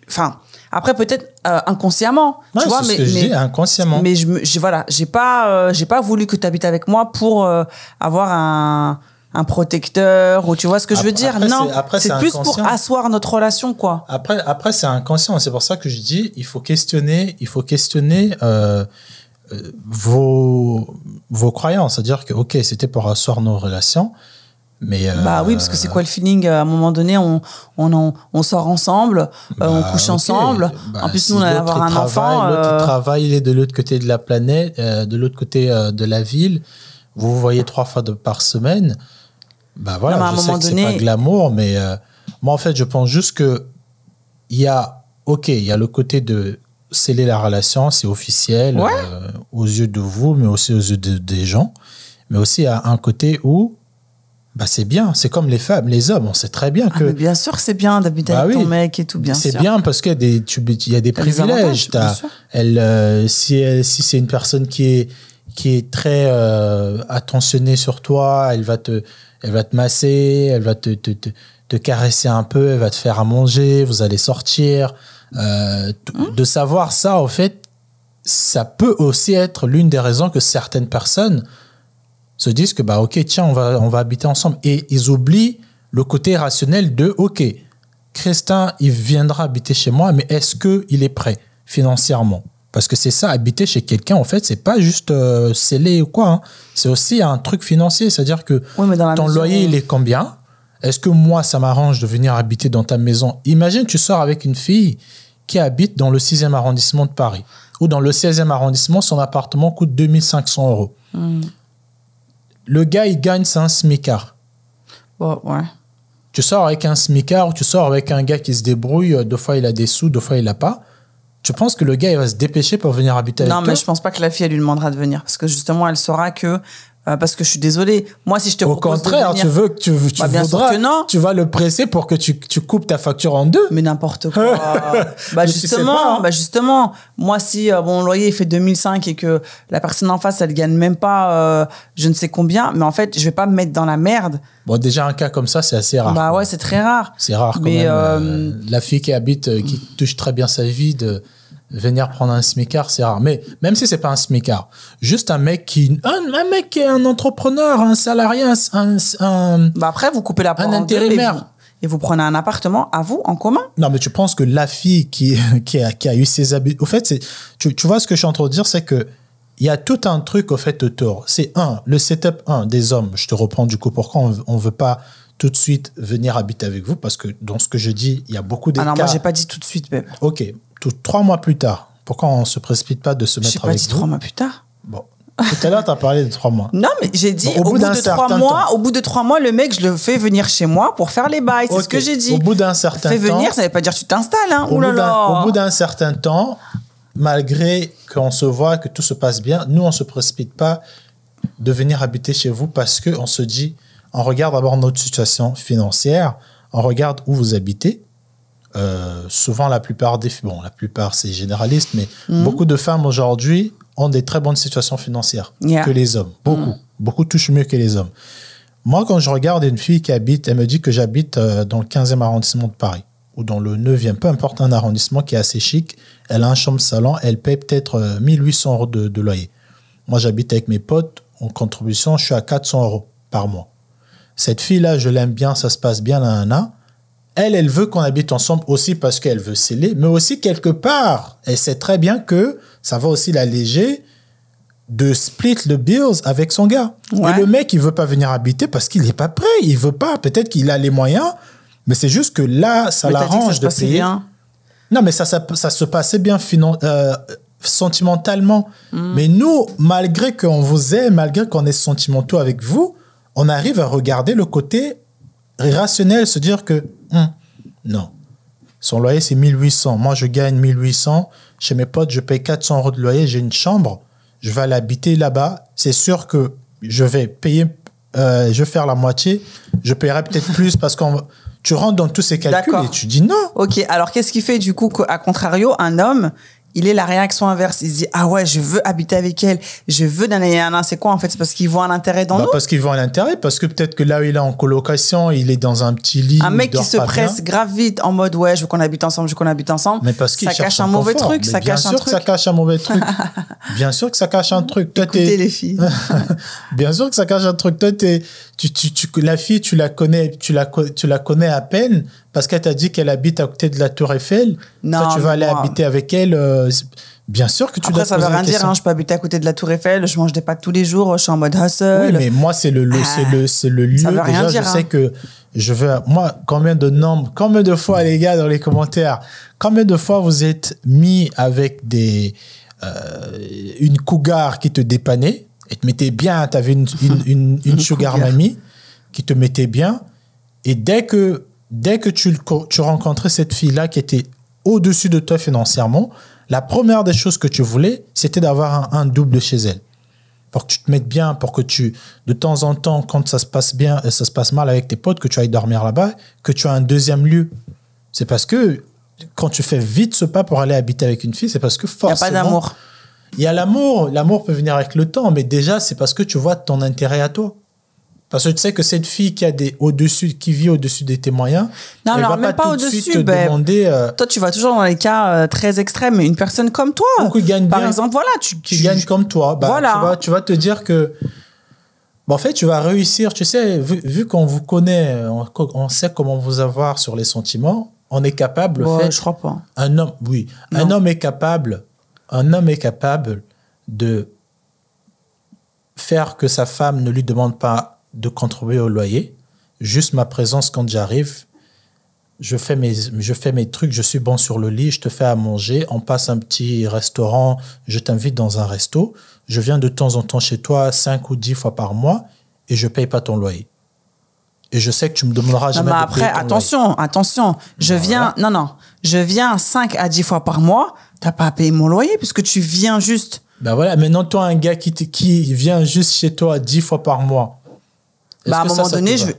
Enfin, après, peut-être inconsciemment, ouais, tu vois, mais, que je mais, inconsciemment. mais je j'ai, voilà, j'ai pas, j'ai pas voulu que tu habites avec moi pour avoir un, un protecteur ou tu vois ce que je veux dire? après, non, c'est- c'est c'est plus pour asseoir notre relation, quoi. Après, après c'est inconscient. C'est pour ça que je dis, il faut questionner, il faut questionner euh, euh, vos, vos croyances. C'est-à-dire que, ok, c'était pour asseoir nos relations, mais... euh, Bah oui, parce que c'est quoi le feeling? À un moment donné, on, on, en- on sort ensemble, euh, on bah, couche ensemble. Bah, en plus, si nous, on allait avoir un enfant. L'autre, il euh, travaille, il est de l'autre côté de la planète, de l'autre côté de la ville. Vous vous voyez trois fois de, par semaine. Bah voilà, Non, à un je sais que donné- c'est pas glamour, mais euh, moi, en fait, je pense juste que il y a, ok, il y a le côté de sceller la relation, c'est officiel Ouais. euh, aux yeux de vous, mais aussi aux yeux de- des gens. Mais aussi, il y a un côté où bah, c'est bien. C'est comme les femmes, les hommes. On sait très bien ah, que mais bien sûr que c'est bien d'habiter Bah avec oui. ton mec et tout, bien c'est sûr. bien parce qu'il y a des, tu- il y a des des privilèges. sûr. elle, euh, si elle- si c'est une personne qui est, qui est très euh, attentionnée sur toi, elle va te, elle va te masser, elle va te, te, te, te caresser un peu, elle va te faire à manger, vous allez sortir. Euh, Mmh. De savoir ça, au fait, ça peut aussi être l'une des raisons que certaines personnes se disent que bah ok tiens on va on va habiter ensemble et ils oublient le côté rationnel de ok Christin il viendra habiter chez moi mais est-ce que il est prêt financièrement? Parce que c'est ça habiter chez quelqu'un en fait c'est pas juste euh, scellé ou quoi hein. c'est aussi un truc financier c'est à dire que Oui, mais dans la ton loyer il est combien? Est-ce que moi ça m'arrange de venir habiter dans ta maison? Imagine tu sors avec une fille qui habite dans le 6e arrondissement de Paris ou dans le 16e arrondissement son appartement coûte 2500 euros le gars, il gagne, c'est un smicard. Bon, ouais. Tu sors avec un smicard ou tu sors avec un gars qui se débrouille, euh, deux fois il a des sous, deux fois il a pas. Tu penses que le gars, il va se dépêcher pour venir habiter avec Non, toi mais je pense pas que la fille, elle lui demandera de venir. Parce que justement, elle saura que. Euh, parce que je suis désolée. Moi, si je te Au propose contraire, de venir, tu veux que tu, tu Bah, bien sûr voudras, que non. tu vas le presser pour que tu, tu coupes ta facture en deux. Mais n'importe quoi. bah Mais tu sais justement, pas, hein. bah justement, moi si euh, mon loyer fait 2005 et que la personne en face elle gagne même pas euh, je ne sais combien, mais en fait je vais pas me mettre dans la merde. Bon, déjà, un cas comme ça, c'est assez rare. Bah ouais, c'est très rare. C'est rare quand Mais, même. euh, la fille qui habite, qui touche très bien sa vie, de venir prendre un smicard, c'est rare. Mais même si c'est pas un smicard, juste un mec qui, un, un mec qui est un entrepreneur, un salarié, un, un- un- Bah après vous coupez la Un et intérimaire. vous, et vous prenez un appartement à vous en commun. non, mais tu penses que la fille qui, qui, a, qui a eu ses habits, au fait, c'est, tu, tu vois ce que je suis en train de dire, c'est que il y a tout un truc au fait autour. C'est un, le setup un des hommes. Je te reprends du coup pourquoi on, on veut pas tout de suite venir habiter avec vous parce que dans ce que je dis, il y a beaucoup Ah d'écarts. non, moi j'ai pas dit tout de suite, bébé. Ok, trois mois plus tard, pourquoi on se précipite pas de se mettre pas avec dit vous trois mois plus tard. Bon, tout à l'heure, tu as parlé de trois mois. Non, mais j'ai dit Bon, au, bout, de trois mois, temps. au bout de trois mois, le mec, je le fais venir chez moi pour faire les bails. C'est ce que j'ai dit. Au bout d'un certain Fais temps, venir, ça veut pas dire tu t'installes, hein. au, au bout d'un certain temps, malgré qu'on se voit, que tout se passe bien, nous, on se précipite pas de venir habiter chez vous parce que on se dit, on regarde d'abord notre situation financière, on regarde où vous habitez. Euh, souvent, la plupart des bon, la plupart c'est généraliste, mais Mhm. beaucoup de femmes aujourd'hui ont des très bonnes situations financières Yeah. que les hommes. Beaucoup, beaucoup touchent mieux que les hommes. Moi, quand je regarde une fille qui habite, elle me dit que j'habite euh, dans le 15e arrondissement de Paris ou dans le 9e, peu importe un arrondissement qui est assez chic. Elle a un chambre-salon, elle paye peut-être euh, 1800 euros de, de loyer. Moi, j'habite avec mes potes, en contribution, je suis à 400 euros par mois. Cette fille-là, je l'aime bien, ça se passe bien, là, là, là. Elle, elle veut qu'on habite ensemble aussi parce qu'elle veut sceller, mais aussi quelque part, elle sait très bien que ça va aussi l'alléger de split le bills avec son gars. Ouais. Et le mec, il veut pas venir habiter parce qu'il n'est pas prêt, il veut pas. Peut-être qu'il a les moyens, mais c'est juste que là, ça l'arrange se de payer. bien. Non, mais ça, ça, ça se passait bien finan- euh, sentimentalement. Mm. Mais nous, malgré qu'on vous aime, malgré qu'on est sentimentaux avec vous, on arrive à regarder le côté rationnel, se dire que Hum, non, son loyer c'est 1800. Moi, je gagne 1800. Chez mes potes, je paye 400 euros de loyer. J'ai une chambre. Je vais aller habiter là-bas. C'est sûr que je vais payer, euh, je vais faire la moitié. Je paierai peut-être plus parce qu'on tu rentres dans tous ces calculs et tu dis non. Ok, alors qu'est-ce qui fait du coup qu'à contrario, un homme, il est la réaction inverse. Il se dit ah ouais, je veux habiter avec elle, je veux d'un C'est quoi en fait? C'est parce qu'il voit un intérêt dans Bah, nous? parce qu'ils voient l'intérêt, parce que peut-être que là où il est en colocation, il est dans un petit lit. Un mec qui se presse bien. grave vite en mode ouais, je veux qu'on habite ensemble, je veux qu'on habite ensemble. Mais parce qu'il ça cache un mauvais truc, Mais ça bien cache un sûr que truc. ça cache un mauvais truc. bien sûr que ça cache un truc. Toi, Écoutez les filles. Bien sûr que ça cache un truc. Toi, t'es- tu, tu, tu, la fille, tu la connais, tu la, tu la connais à peine parce qu'elle t'a dit qu'elle habite à côté de la Tour Eiffel. Non, Toi, tu vas aller moi- habiter avec elle. euh, bien sûr que tu dois Après, te ça veut rien dire. Hein. Je peux habiter à côté de la Tour Eiffel, je mange des pâtes tous les jours, je suis en mode hustle. Oui, mais moi, c'est le, le- le, c'est le lieu. Ça veut rien Déjà, dire, je sais hein. que je veux. Moi, combien de nombres, combien de fois, les gars, dans les commentaires, combien de fois vous êtes mis avec des, euh, une cougar qui te dépannait et te mettait bien, tu avais une, une, une, une sugar mamie qui te mettait bien. Et dès que, dès que tu, tu rencontrais cette fille-là qui était au-dessus de toi financièrement, la première des choses que tu voulais, c'était d'avoir un, un double chez elle pour que tu te mettes bien, pour que tu, de temps en temps, quand ça se passe bien, euh, ça se passe mal avec tes potes, que tu ailles dormir là-bas, que tu as un deuxième lieu. C'est parce que quand tu fais vite ce pas pour aller habiter avec une fille, c'est parce que Il n'y a forcément. pas d'amour. Il y a l'amour. L'amour peut venir avec le temps, mais déjà, c'est parce que tu vois ton intérêt à toi. Parce que tu sais que cette fille qui a des au-dessus, qui vit au-dessus de tes moyens, Non, elle alors va même pas, au-dessus, te ben, demander. euh, Toi, tu vas toujours dans les cas euh, très extrêmes, mais une personne comme toi, Ou qui gagne par bien. exemple, voilà, tu, qui tu- gagne comme toi, bah, Voilà. tu, vas, tu vas te dire que. bah, en fait, tu vas réussir. Tu sais, vu, vu qu'on vous connaît, on, on sait comment vous avoir sur les sentiments, on est capable. Ouais, fait, je crois pas. un homme, oui, un homme est capable. Un homme est capable de faire que sa femme ne lui demande pas de contribuer au loyer. Juste ma présence quand j'arrive, je fais mes je fais mes trucs, je suis bon sur le lit, je te fais à manger, on passe un petit restaurant, je t'invite dans un resto, je viens de temps en temps chez toi cinq ou dix fois par mois et je paye pas ton loyer. Et je sais que tu me demanderas Non, jamais mais de après, payer ton attention, attention. Je viens, non, non. Je viin 5 à 10 fois par mois. T'as pas à payer mon loyer puisque tu viens juste. Ben voilà, maintenant toi, un gars qui, qui vient juste chez toi dix fois par mois. Bah, à un moment ça donné, je vais.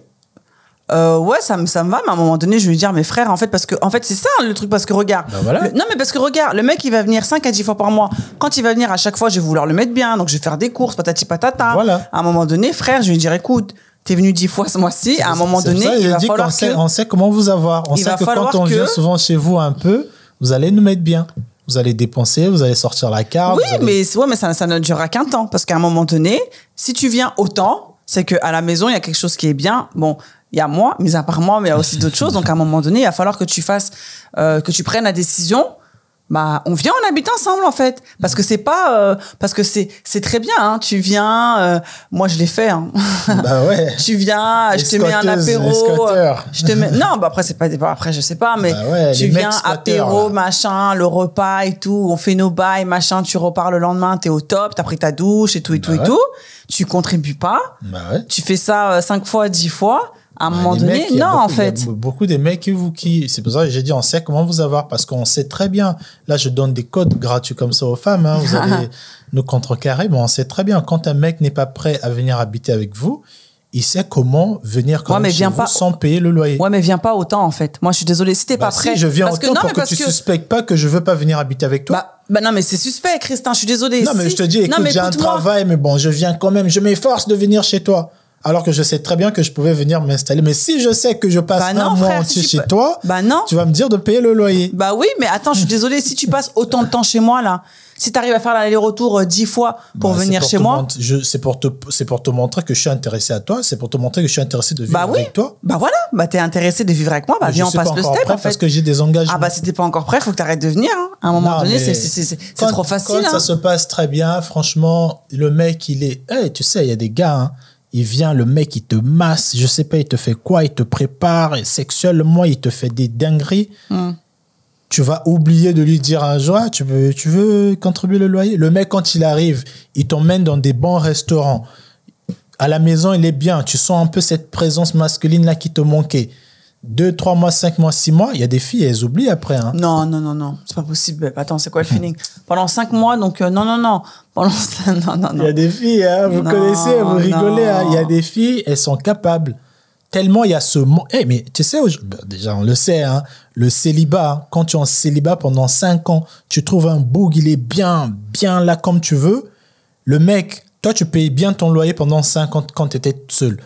Euh, ouais, ça me, ça me va, mais à un moment donné, je vais lui dire, mes frères, en fait, parce que, en fait, c'est ça le truc, parce que regarde. Bah, voilà. le- non, mais parce que regarde, le mec, il va venir 5 à 10 fois par mois. Quand il va venir à chaque fois, je vais vouloir le mettre bien, donc je vais faire des courses, patati patata. Voilà. À un moment donné, frère, je vais lui dire, écoute, t'es venu 10 fois ce mois-ci, à un moment donné, ça il je va qu'on falloir que. on sait comment vous avoir. On Il sait que quand on que- vient souvent chez vous un peu, vous allez nous mettre bien. Vous allez dépenser, vous allez sortir la carte. Oui, allez- mais, ouais, mais ça, ça ne durera qu'un temps. Parce qu'à un moment donné, si tu viens autant, c'est qu'à la maison, il y a quelque chose qui est bien. Bon, il y a moi, mis à part moi, mais il y a aussi d'autres choses. Donc, à un moment donné, il va falloir que tu fasses, euh, que tu prennes la décision. Bah, on vient, on habite ensemble, en fait. Parce que c'est pas, euh, parce que c'est, c'est très bien, hein. Tu viens, euh, moi, je l'ai fait, hein. Bah ouais. tu viens, je te mets un apéro. escoteur. Je te mets, non, bah après, c'est pas, après, je sais pas, mais Bah ouais, tu viens, apéro, là. machin, le repas et tout, on fait nos bails, machin, tu repars le lendemain, t'es au top, t'as pris ta douche et tout et tout Bah et ouais. tout. Tu contribues pas. Bah ouais. Tu fais ça euh, cinq fois, dix fois. À un Bah, moment donné, mecs, non, beaucoup- en il y a fait. be- beaucoup des mecs qui vous qui c'est pour ça que j'ai dit on sait comment vous avoir parce qu'on sait très bien là je donne des codes gratuits comme ça aux femmes hein, vous allez nous contrecarrer mais on sait très bien quand un mec n'est pas prêt à venir habiter avec vous il sait comment venir quand Ouais, mais chez viens vous pas- sans payer le loyer Ouais, mais viens pas autant, en fait. Moi, je suis désolée. Si t'es Bah pas si, prêt. je viens parce autant que, non, pour mais que tu que- suspectes pas que je veux pas venir habiter avec toi Bah, bah non, mais c'est suspect, Christin. Je suis désolée. non mais Si- je te dis écoute j'ai un travail mais bon je viens quand même je m'efforce de venir chez toi alors que je sais très bien que je pouvais venir m'installer mais si je sais que je passe Bah un non, mois frère, entier si tu chez peux- toi Bah non. tu vas me dire de payer le loyer Bah oui, mais attends, je suis désolée. Si tu passes autant de temps chez moi, là, si t'arrives à faire l'aller-retour euh, dix fois pour Bah, venir pour chez moi. C'est pour, te, pour te montrer que je suis intéressé à toi, c'est pour te montrer que je suis intéressé de vivre Bah oui. avec toi. Bah voilà. Bah t'es intéressé de vivre avec moi. Bah Mais viens, je on passe pas le step, prêt en fait. parce que j'ai des engagements. Ah bah si t'es pas encore prêt, faut que t'arrêtes de venir. hein. À un moment Non, donné, c'est c'est- c'est- c'est quand- trop facile. Quand hein. ça se passe très bien, franchement, le mec, il est. Eh, tu sais, il y a des gars, hein, il vient, le mec, il te masse, je sais pas, il te fait quoi, il te prépare, et sexuellement, il te fait des dingueries. Hmm. Tu vas oublier de lui dire un jour, Ah, tu veux, tu veux contribuer le loyer? Le mec, quand il arrive, il t'emmène dans des bons restaurants. À la maison, il est bien. Tu sens un peu cette présence masculine là qui te manquait. Deux, trois mois, cinq mois, six mois, il y a des filles, elles oublient après. Hein. Non, non, non, non, c'est pas possible. Attends, c'est quoi le feeling? Pendant cinq mois, donc euh, non, non, non. Pendant non, non, Il y a des filles, hein, vous Non, connaissez, vous rigolez. hein. Il y a des filles, elles sont capables. Tellement il y a ce... mo- Eh, mais tu sais, ben, déjà on le sait, hein, le célibat, hein, quand tu es en célibat pendant 5 ans, tu trouves un boug, il est bien, bien là comme tu veux. Le mec, toi tu payes bien ton loyer pendant 5 ans quand tu étais seul.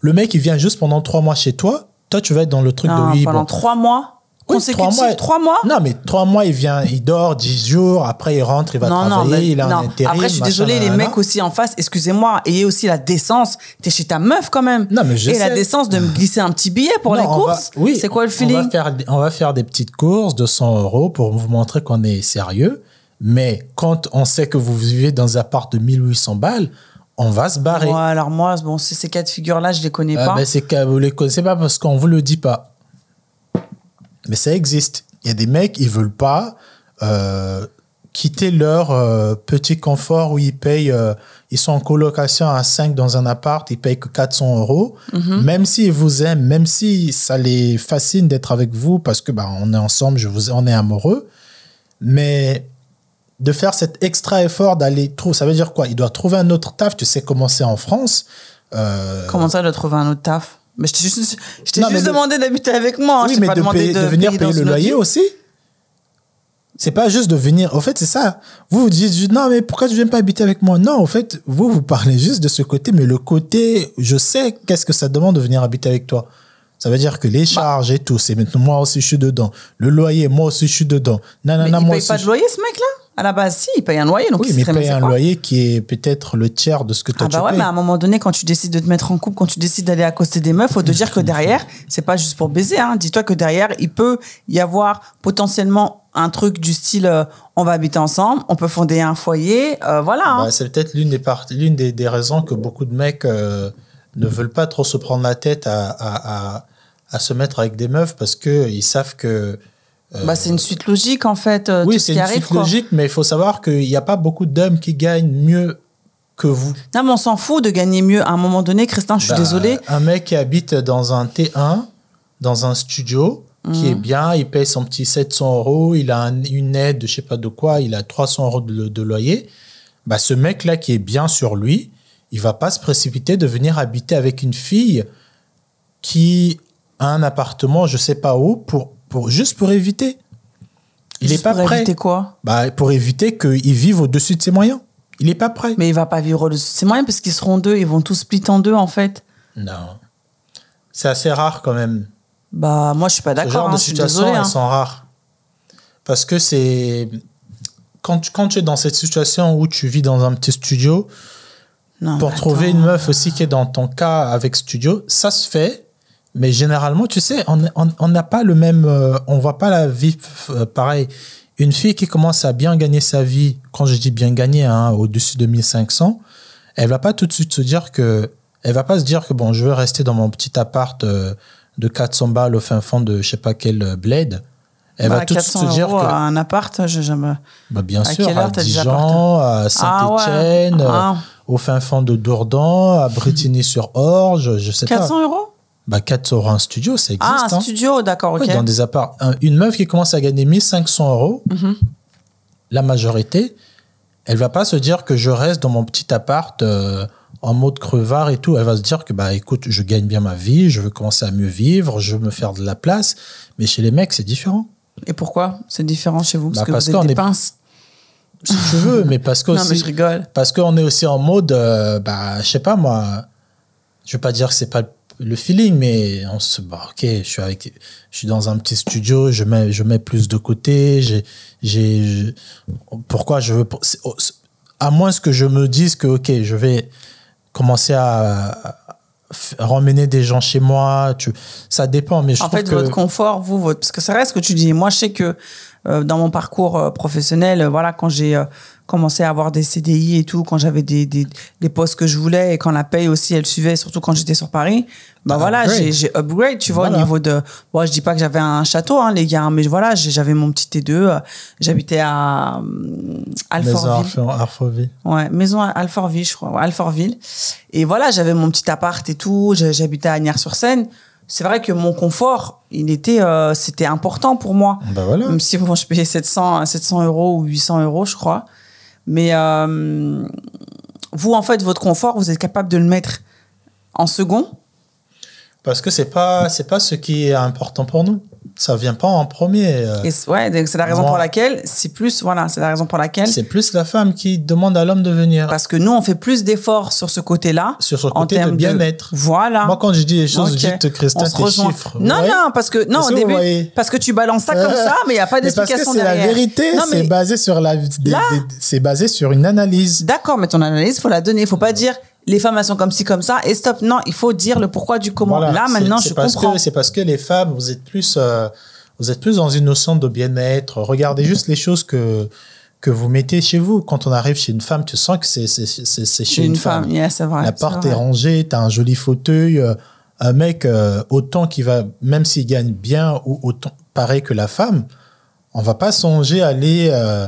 Le mec, il vient juste pendant 3 mois chez toi. Toi, tu vas être dans le truc Non, de oui, pendant bon. trois mois Oui, consécutifs, trois mois, Non, mais trois mois, il vient, il dort 10 jours, après il rentre, il va non, non, travailler, mais- il a non. un intérim. Après, je suis désolée, les mecs aussi en face, excusez-moi, ayez aussi la décence. T'es chez ta meuf quand même. Non, mais je Et la décence de me glisser un petit billet pour Non, les on va- courses. oui, c'est quoi le On feeling? va, faire, on va faire des petites courses de 100 euros pour vous montrer qu'on est sérieux. Mais quand on sait que vous vivez dans un appart de 1800 balles, on va se barrer. Alors moi, bon, ces cas de figure-là, je les connais Ah, pas. ben, c'est que vous les connaissez pas parce qu'on vous le dit pas. Mais ça existe. Il y a des mecs, ils veulent pas euh, quitter leur euh, petit confort où ils payent, euh, ils sont en colocation à 5 dans un appart, ils payent que 400 euros. Mhm. Même s'ils vous aiment, même si ça les fascine d'être avec vous parce que bah, on est ensemble, je vous, on est amoureux. Mais de faire cet extra effort d'aller trouver, ça veut dire quoi? Il doit trouver un autre taf. Tu sais comment c'est en France. Euh, Comment ça, de trouver un autre taf? Mais je t'ai juste, je t'ai mais juste de- demandé d'habiter avec moi. hein, oui, je mais pas de, demandé payer- de, de venir payer le loyer aussi. C'est pas juste de venir. En fait, c'est ça. Vous vous dites, non, mais pourquoi tu viens pas habiter avec moi? Non, en fait, vous, vous parlez juste de ce côté, mais le côté, je sais qu'est-ce que ça demande de venir habiter avec toi. Ça veut dire que Bah. les charges et tout, c'est maintenant moi aussi je suis dedans. Le loyer, moi aussi je suis dedans. Mais Nanana, il moi paye aussi. pas de loyer, ce mec-là? À la base, si, il paye un loyer. Donc Oui, il mais paye un quoi loyer qui est peut-être le tiers de ce que toi Ah tu bah ouais, payes. mais à un moment donné, quand tu décides de te mettre en couple, quand tu décides d'aller à côté des meufs, faut te dire que derrière, c'est pas juste pour baiser. Hein. Dis-toi que derrière, il peut y avoir potentiellement un truc du style euh, on va habiter ensemble, on peut fonder un foyer, euh, voilà. hein. Bah, c'est peut-être l'une des, l'une des, des raisons que beaucoup de mecs euh, ne veulent pas trop se prendre la tête à, à, à, à se mettre avec des meufs parce qu'ils savent que. Euh, Bah, c'est une suite logique en fait. euh, oui, ce c'est une arrive, suite quoi. logique, mais il faut savoir qu'il n'y a pas beaucoup d'hommes qui gagnent mieux que vous. Non, mais on s'en fout de gagner mieux. À un moment donné, Christin, je suis Bah, désolée. Un mec qui habite dans un T1, dans un studio, qui Mhm. est bien, il paye son petit 700 euros, il a un- une aide, je sais pas de quoi, il a 300 euros de, de loyer. Bah, ce mec-là qui est bien sur lui, il va pas se précipiter de venir habiter avec une fille qui a un appartement, je sais pas où, pour, pour, juste pour éviter. Il Juste est pas pour prêt. éviter quoi? Bah, pour éviter qu'il vive au-dessus de ses moyens. Il est pas prêt. Mais il va pas vivre le. C'est moyen parce qu'ils seront deux, ils vont tous split en deux en fait. Non. C'est assez rare quand même. Bah, moi, je suis pas Ce d'accord. genre hein, de suis situations, désolée. elles hein. sont rares. Parce que c'est. Quand tu, quand tu es dans cette situation où tu vis dans un petit studio, Non, pour trouver attends. une meuf aussi qui est dans ton cas avec studio, ça se fait. Mais généralement, tu sais, on on- on n'a pas le même. euh, on voit pas la vie euh, pareil. Une fille qui commence à bien gagner sa vie, quand je dis bien gagner, hein, au-dessus de 1500, elle va pas tout de suite se dire que. Elle va pas se dire que bon, je veux rester dans mon petit appart euh, de 400 balles au fin fond de je sais pas quel euh, bled. Elle Bah, va tout de suite 400 se dire que. à un appart, j'ai jamais. Bah, bien À sûr, à Dijon, à Ah Saint-Etienne, ouais. Ah. au fin fond de Dourdan, à Bretigny-sur-Orge, je sais 400 pas. euros? Bah, 4 euros un studio, ça existe. Ah, un hein. studio, d'accord, ok. Dans des apparts. Un- Une meuf qui commence à gagner 1500 euros, Mhm. la majorité, elle va pas se dire que je reste dans mon petit appart euh, en mode crevard et tout. Elle va se dire que, bah, écoute, je gagne bien ma vie, je veux commencer à mieux vivre, je veux me faire de la place. Mais chez les mecs, c'est différent. Et pourquoi? C'est différent chez vous Parce Bah, que parce vous êtes qu'on des est- pinces. Si tu veux, mais parce que Non, mais aussi- je rigole. Parce qu'on est aussi en mode, euh, bah, je sais pas moi, je veux pas dire que c'est pas le feeling, mais on se, bah, ok, je suis avec, je suis dans un petit studio, je mets, je mets plus de côté, j'ai, j'ai, pourquoi je veux, oh, à moins que je me dise que, ok, je vais commencer à, à ramener des gens chez moi, tu, ça dépend, mais je En trouve fait, que, votre confort, vous, votre... parce que c'est vrai ce que tu dis. Moi, je sais que euh, dans mon parcours euh, professionnel, euh, voilà, quand j'ai euh, commencé à avoir des CDI et tout, quand j'avais des, des, des postes que je voulais et quand la paye aussi, elle suivait, surtout quand j'étais sur Paris, bah T'as voilà, j'ai upgrade, tu vois, Voilà. au niveau de. Bon, je dis pas que j'avais un château, hein, les gars, mais voilà, j'avais mon petit T2, euh, j'habitais à euh, maison Alfortville. Ouais, maison à Alfortville, je crois. Alfortville. Et voilà, j'avais mon petit appart et tout. J'habitais à Agnières-sur-Seine. C'est vrai que mon confort, il était, euh, c'était important pour moi. Bah voilà. Même si bon, je payais 700, 700 euros ou 800 euros, je crois. Mais euh, vous, en fait, votre confort, vous êtes capable de le mettre en second. Parce que c'est pas, c'est pas ce qui est important pour nous. Ça vient pas en premier. euh. Et ouais, donc c'est la raison pour laquelle, c'est plus, voilà, c'est la raison pour laquelle. C'est plus la femme qui demande à l'homme de venir. Parce que nous, on fait plus d'efforts sur ce côté-là. Sur ce en côté de termes bien-être. Voilà. Moi, quand je dis les choses, Ok. dites, Christin, On se tes chiffres. Non, non, parce que non au que début, parce que tu balances ça comme ça, mais il y a pas d'explication c'est la derrière. vérité, c'est basé sur la, des- des- c'est basé sur une analyse. d'accord, mais ton analyse, faut la donner. Il faut pas dire les femmes elles sont comme ci comme ça et stop. Non, il faut dire le pourquoi du comment. Voilà. Là maintenant, je parce comprends. C'est parce que les femmes, vous êtes plus, euh, vous êtes plus dans une notion de bien-être. Regardez juste les choses que que vous mettez chez vous. Quand on arrive chez une femme, tu sens que c'est c'est chez une, une, femme, femme. yeah, c'est vrai. La porte vrai. est rangée, tu as un joli fauteuil. euh, un mec, euh, autant qu'il va, même s'il gagne bien ou autant pareil que la femme, on va pas songer à aller euh,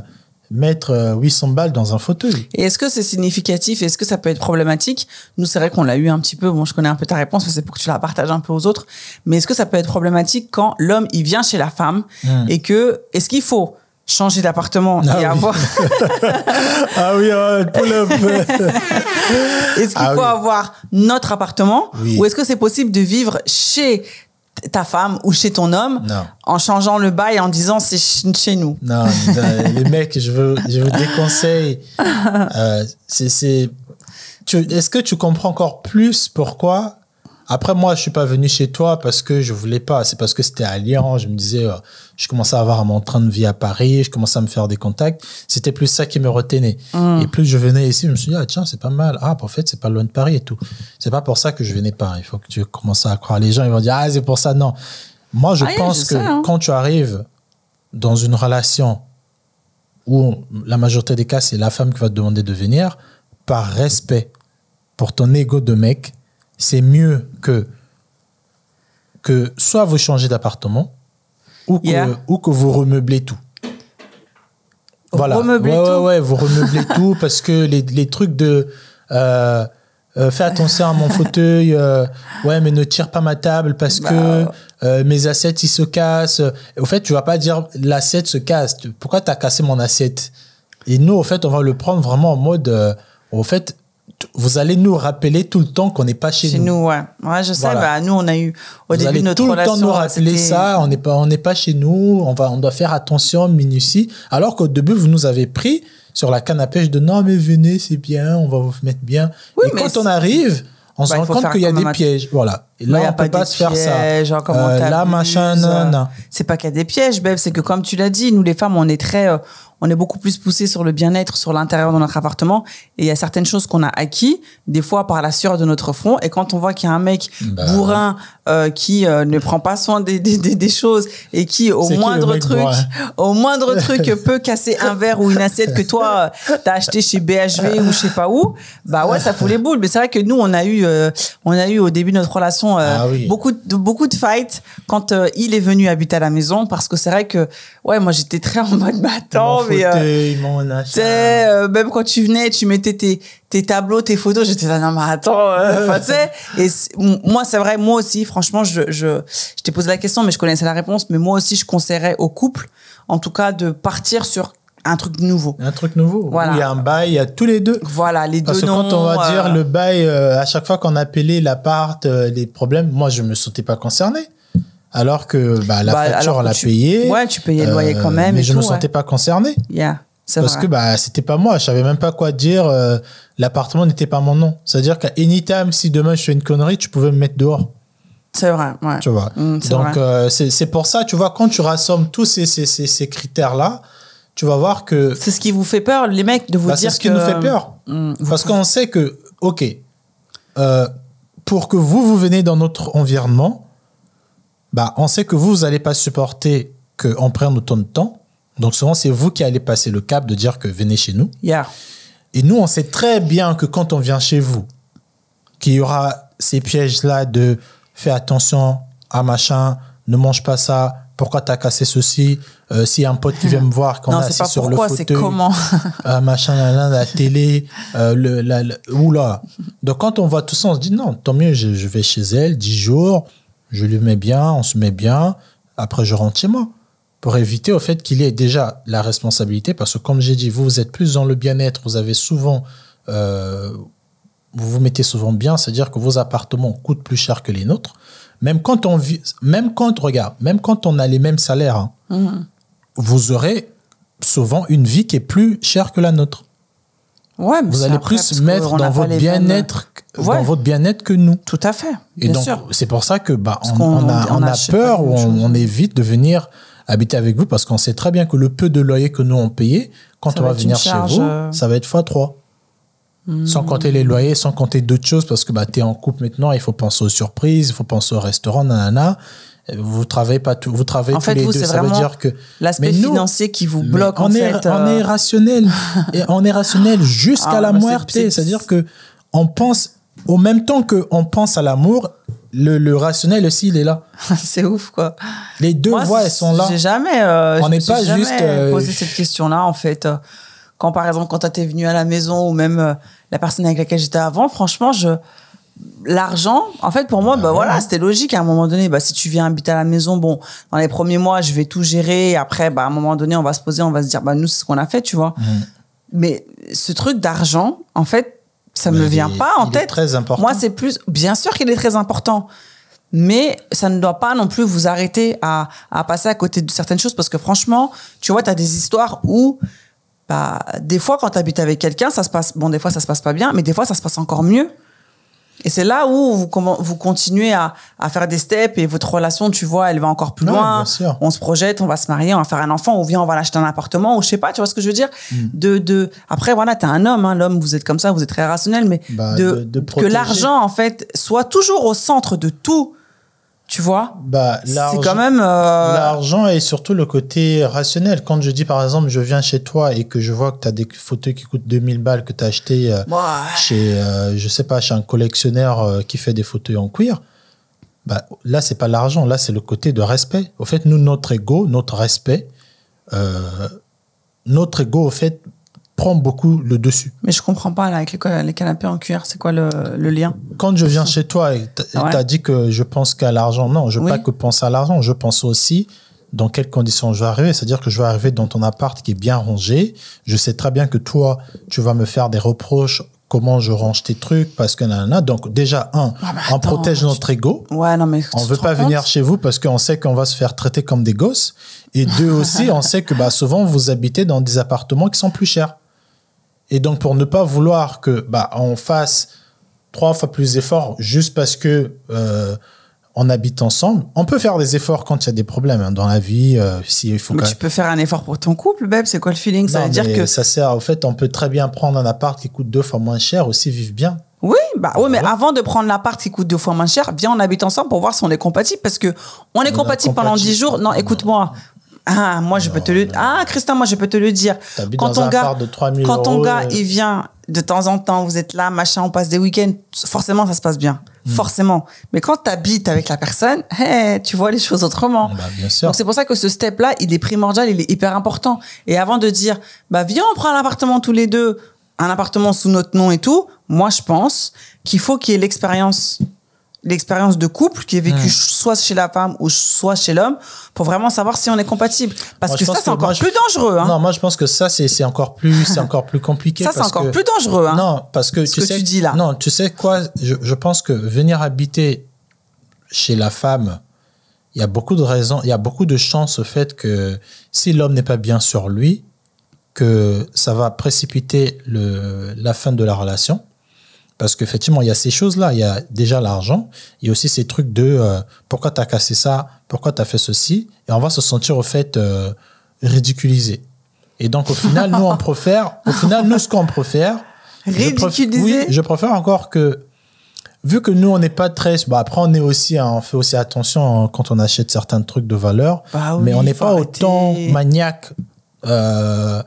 mettre euh, 800 balles dans un fauteuil. Et est-ce que c'est significatif? Est-ce que ça peut être problématique? Nous, c'est vrai qu'on l'a eu un petit peu. Bon, je connais un peu ta réponse, mais c'est pour que tu la partages un peu aux autres. Mais est-ce que ça peut être problématique quand l'homme il vient chez la femme Hmm. et que est-ce qu'il faut changer d'appartement Ah et oui. avoir Ah oui, pull up. Est-ce qu'il Ah faut oui. avoir notre appartement Oui. ou est-ce que c'est possible de vivre chez ta femme ou chez ton homme Non. en changeant le bail en disant c'est ch- chez nous Non, les mecs, je veux, je vous déconseille. Euh, c'est, est-ce que tu comprends encore plus pourquoi Après, moi, je suis pas venu chez toi parce que je voulais pas. C'est parce que c'était à Lyon. Je me disais, euh, je commençais à avoir mon train de vie à Paris. Je commençais à me faire des contacts. C'était plus ça qui me retenait. Et plus je venais ici, je me suis dit, ah, tiens, c'est pas mal. Ah, en fait, c'est pas loin de Paris et tout. C'est pas pour ça que je venais pas. Il faut que tu commences à croire. Les gens, ils vont dire, ah, c'est pour ça. Non. Moi, je Ah, pense que hein. quand tu arrives dans une relation où la majorité des cas, c'est la femme qui va te demander de venir, par respect pour ton ego de mec, c'est mieux que, que soit vous changez d'appartement ou que, ou que vous remeublez tout. Voilà. Remeubler ouais, tout ouais, ouais, vous remeublez tout parce que les, les trucs de euh, euh, fais attention à mon fauteuil, euh, ouais, mais ne tire pas ma table parce Bah, que euh, mes assiettes, ils se cassent. Au fait, tu vas pas dire l'assiette se casse. Pourquoi tu as cassé mon assiette? Et nous, au fait, on va le prendre vraiment en mode, au fait, vous allez nous rappeler tout le temps qu'on n'est pas chez, Chez nous. nous, ouais. Ouais, je sais, Voilà. bah, nous, on a eu, au Vous début allez notre tout le relation. temps nous rappeler ça, on n'est pas, on n'est pas chez nous, on va, on doit faire attention, minutie. Alors qu'au début, vous nous avez pris sur la canne à pêche de non, mais venez, c'est bien, on va vous mettre bien. Oui, et mais quand on arrive, on se Bah, rend compte qu'il y a des pièges. Voilà. Et là, on peut pas se faire ça. pièges, genre, Euh, là, machin, non, non. C'est pas qu'il y a des pièges, Beb, c'est que comme tu l'as dit, nous les femmes, on est très, euh, on est beaucoup plus poussés sur le bien-être, sur l'intérieur de notre appartement. Et il y a certaines choses qu'on a acquis, des fois par la sueur de notre front. Et quand on voit qu'il y a un mec Bah. bourrin euh, qui euh, ne prend pas soin des, des, des, des choses et qui, au qui, moindre truc, au moindre truc peut casser un verre ou une assiette que toi euh, t'as acheté chez BHV ou je sais pas où, bah ouais, ça fout les boules. Mais c'est vrai que nous, on a eu, euh, on a eu au début de notre relation euh, Ah oui. beaucoup de beaucoup de fights quand il est venu habiter à la maison parce que c'est vrai que ouais, moi j'étais très en mode bah attends, mais euh, mon euh, même quand tu venais, tu mettais tes, tes tableaux, tes photos, j'étais là, non, mais attends, euh, enfin, tu sais. Et moi, c'est vrai, moi aussi, franchement, je, je, je t'ai posé la question, mais je connaissais la réponse, mais moi aussi, je conseillerais au couple, en tout cas, de partir sur un truc nouveau. Un truc nouveau. Voilà. Il y a un bail, il y a tous les deux. Voilà, les Parce deux que noms. quand on va euh, dire le bail, euh, à chaque fois qu'on appelait l'appart, euh, les problèmes, moi, je me sentais pas concerné. Alors que bah, la bah, facture, on l'a payée. Ouais, tu payais le loyer Euh, quand même. Mais et je tout, me ouais. sentais pas concerné. Yeah, c'est Parce vrai. que bah, c'était pas moi. Je savais même pas quoi dire. euh, L'appartement n'était pas mon nom. C'est-à-dire qu'à anytime, si demain je fais une connerie, tu pouvais me mettre dehors. C'est vrai, ouais. Tu vois. Mm, c'est Donc, euh, c'est c'est pour ça, tu vois, quand tu rassommes tous ces, ces, ces, ces critères-là, tu vas voir que C'est ce qui vous fait peur, les mecs, de vous bah, c'est dire ce qui nous fait peur. Mm, Parce qu'on sait que, OK, euh, pour que vous, vous venez dans notre environnement, bah, on sait que vous, vous n'allez pas supporter qu'on prenne autant de temps. Donc souvent, c'est vous qui allez passer le cap de dire que venez chez nous. Yeah. Et nous, on sait très bien que quand on vient chez vous, qu'il y aura ces pièges-là de fais attention à machin, ne mange pas ça, pourquoi t'as cassé ceci, euh, s'il y a un pote qui vient me voir, qu'on Non, est assis pas sur pourquoi, le c'est fauteuil, comment. euh, machin, là, là, la télé, euh, le, la, la- oula. Donc quand on voit tout ça, on se dit non, tant mieux, je, je vais chez elle, 10 jours, je lui mets bien, on se met bien, après je rentre chez moi. Pour éviter au fait qu'il y ait déjà la responsabilité, parce que comme j'ai dit, vous, vous êtes plus dans le bien-être, vous avez souvent, euh, vous vous mettez souvent bien, c'est-à-dire que vos appartements coûtent plus cher que les nôtres. Même quand on vit, même quand, regarde, même quand on a les mêmes salaires, hein, Mhm. vous aurez souvent une vie qui est plus chère que la nôtre. Ouais, mais Vous allez après, plus mettre dans pas votre bien-être, Ouais. dans votre bien-être que nous. Tout à fait. Et Bien donc, c'est pour ça que bah, on, a, on peur ou on, évite de venir habiter avec vous parce qu'on sait très bien que le peu de loyer que nous on payait, quand Ça on va venir chez charge, vous, euh, ça va être x3. Hmm. Sans compter les loyers, sans compter d'autres choses, parce que bah, tu es en couple maintenant, il faut penser aux surprises, il faut penser au restaurant, nanana. Vous travaillez pas tout, vous travaillez En tous fait, les vous, deux. Ça veut dire que L'aspect financier qui vous bloque, on en est, fait. on euh, est rationnel. et on est rationnel jusqu'à Ah, la bah, c'est- muerte. c'est- C'est-à-dire que on pense, au même temps qu'on pense à l'amour, le, le rationnel aussi, il est là. c'est ouf, quoi. Les deux Moi, voix, elles sont là. J'ai jamais, euh, On je n'est pas jamais juste, euh, posé cette question-là, en fait. Quand, par exemple, quand t'es venu à la maison ou même euh, la personne avec laquelle j'étais avant, franchement, je, l'argent, en fait, pour moi, bah, ouais. voilà, c'était logique à un moment donné. Bah, si tu viens habiter à la maison, bon, dans les premiers mois, je vais tout gérer. Après, bah, à un moment donné, on va se poser, on va se dire, bah, nous, c'est ce qu'on a fait, tu vois. Mais ce truc d'argent, en fait, ça me Mais vient est- pas en il est tête. très important. Moi, c'est plus, bien sûr qu'il est très important. Mais ça ne doit pas non plus vous arrêter à, à passer à côté de certaines choses parce que franchement, tu vois, tu as des histoires où, bah, des fois, quand tu habites avec quelqu'un, ça se passe, bon, des fois, ça se passe pas bien, mais des fois, ça se passe encore mieux. Et c'est là où vous, vous continuez à, à faire des steps et votre relation, tu vois, elle va encore plus loin. bien sûr. On se projette, on va se marier, on va faire un enfant, ou bien on va l'acheter un appartement, ou je sais pas, tu vois ce que je veux dire Mm. de, de Après, voilà, t'es un homme, hein, l'homme, vous êtes comme ça, vous êtes très rationnel, mais Bah, de, de- de que l'argent, en fait, soit toujours au centre de tout, tu vois? Bah, C'est l'argent- quand même... euh, L'argent et surtout le côté rationnel. Quand je dis par exemple, je viens chez toi et que je vois que tu as des fauteuils qui coûtent 2000 balles que tu as acheté euh, ouais. chez, euh, je sais pas, chez un collectionneur qui fait des fauteuils en cuir, bah, là, c'est pas l'argent, là, c'est le côté de respect. Au fait, nous, notre ego, notre respect, notre ego, au fait, prend beaucoup le dessus. Mais je comprends pas, là, avec les, les canapés en cuir, c'est quoi le, le lien? Quand je viens chez toi et tu as Ouais. dit que je pense qu'à l'argent, non, je ne Oui. pas que penser à l'argent, je pense aussi dans quelles conditions je vais arriver. C'est-à-dire que je vais arriver dans ton appart qui est bien rangé. Je sais très bien que toi, tu vas me faire des reproches comment je range tes trucs parce que nanana. Donc déjà, un, Ah bah on attends, protège je- notre ego. Ouais, non, mais. On veut pas venir chez vous parce qu'on sait qu'on va se faire traiter comme des gosses. Et deux aussi, on sait que bah, souvent vous habitez dans des appartements qui sont plus chers. Et donc pour ne pas vouloir que bah, on fasse trois fois plus d'efforts juste parce que euh, on habite ensemble, on peut faire des efforts quand il y a des problèmes hein, dans la vie. euh, si il faut Mais tu peux faire un effort pour ton couple, Beb, c'est quoi le feeling? Ça Non, veut dire que. ça sert. Au fait, on peut très bien prendre un appart qui coûte deux fois moins cher aussi vivre bien. Oui, bah oui, mais avant de prendre l'appart qui coûte deux fois moins cher, viens, on habite ensemble pour voir si on est compatible. Parce que on est compatible pendant dix jours. Non, écoute-moi. Ah, moi, je peux te le. Ah, Christin, moi, je peux te le dire. T'habites Quand ton gars, de 3000 quand ton euros, gars, euh, il vient de temps en temps, vous êtes là, machin, on passe des week-ends, forcément, ça se passe bien. Hmm. Forcément. Mais quand tu habites avec la personne, tu vois les choses autrement. Bah, bien sûr. Donc c'est pour ça que ce step-là, il est primordial, il est hyper important. Et avant de dire, bah viens, on prend un appartement tous les deux, un appartement sous notre nom et tout, moi je pense qu'il faut qu'il y ait l'expérience, l'expérience de couple qui est vécue soit chez la femme ou soit chez l'homme, pour vraiment savoir si on est compatible. Parce Moi, que ça c'est encore moi, plus dangereux. Hein. Non, moi je pense que ça c'est c'est encore plus c'est encore plus compliqué. ça c'est encore que- plus dangereux. Hein. Non, parce que Ce tu que sais tu dis là. Non, tu sais quoi je, je pense que venir habiter chez la femme, il y a beaucoup de raisons, il y a beaucoup de chances au fait que si l'homme n'est pas bien sur lui, que ça va précipiter le, la fin de la relation. Parce qu'effectivement, il y a ces choses-là. Il y a déjà l'argent. Il y a aussi ces trucs de euh, pourquoi tu as cassé ça, pourquoi tu as fait ceci? Et on va se sentir au fait euh, ridiculisé. Et donc, au final, nous, on préfère, au final, nous, ce qu'on préfère. je préf- Ridiculisé Oui, je préfère encore que, vu que nous, on n'est pas très. Bon, après, on est aussi, hein, on fait aussi attention hein, quand on achète certains trucs de valeur. Bah mais on n'est pas arrêter. autant maniaque. Euh,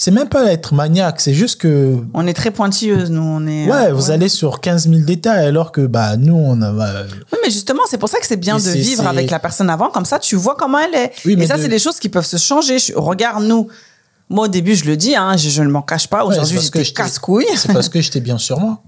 c'est même pas être maniaque, c'est juste que On est très pointilleuse, nous. On est, Ouais, euh, vous allez sur 15 000 détails alors que bah, nous, on a. bah, Oui, mais justement, c'est pour ça que c'est bien Et de vivre avec la personne avant, comme ça, tu vois comment elle est. Oui, mais et ça, de- c'est des choses qui peuvent se changer. Je- regarde, nous. Moi, au début, je le dis, hein, je, je ne m'en cache pas. ouais, Aujourd'hui, j'étais je t'ai- casse-couille. C'est parce que j'étais bien sur moi.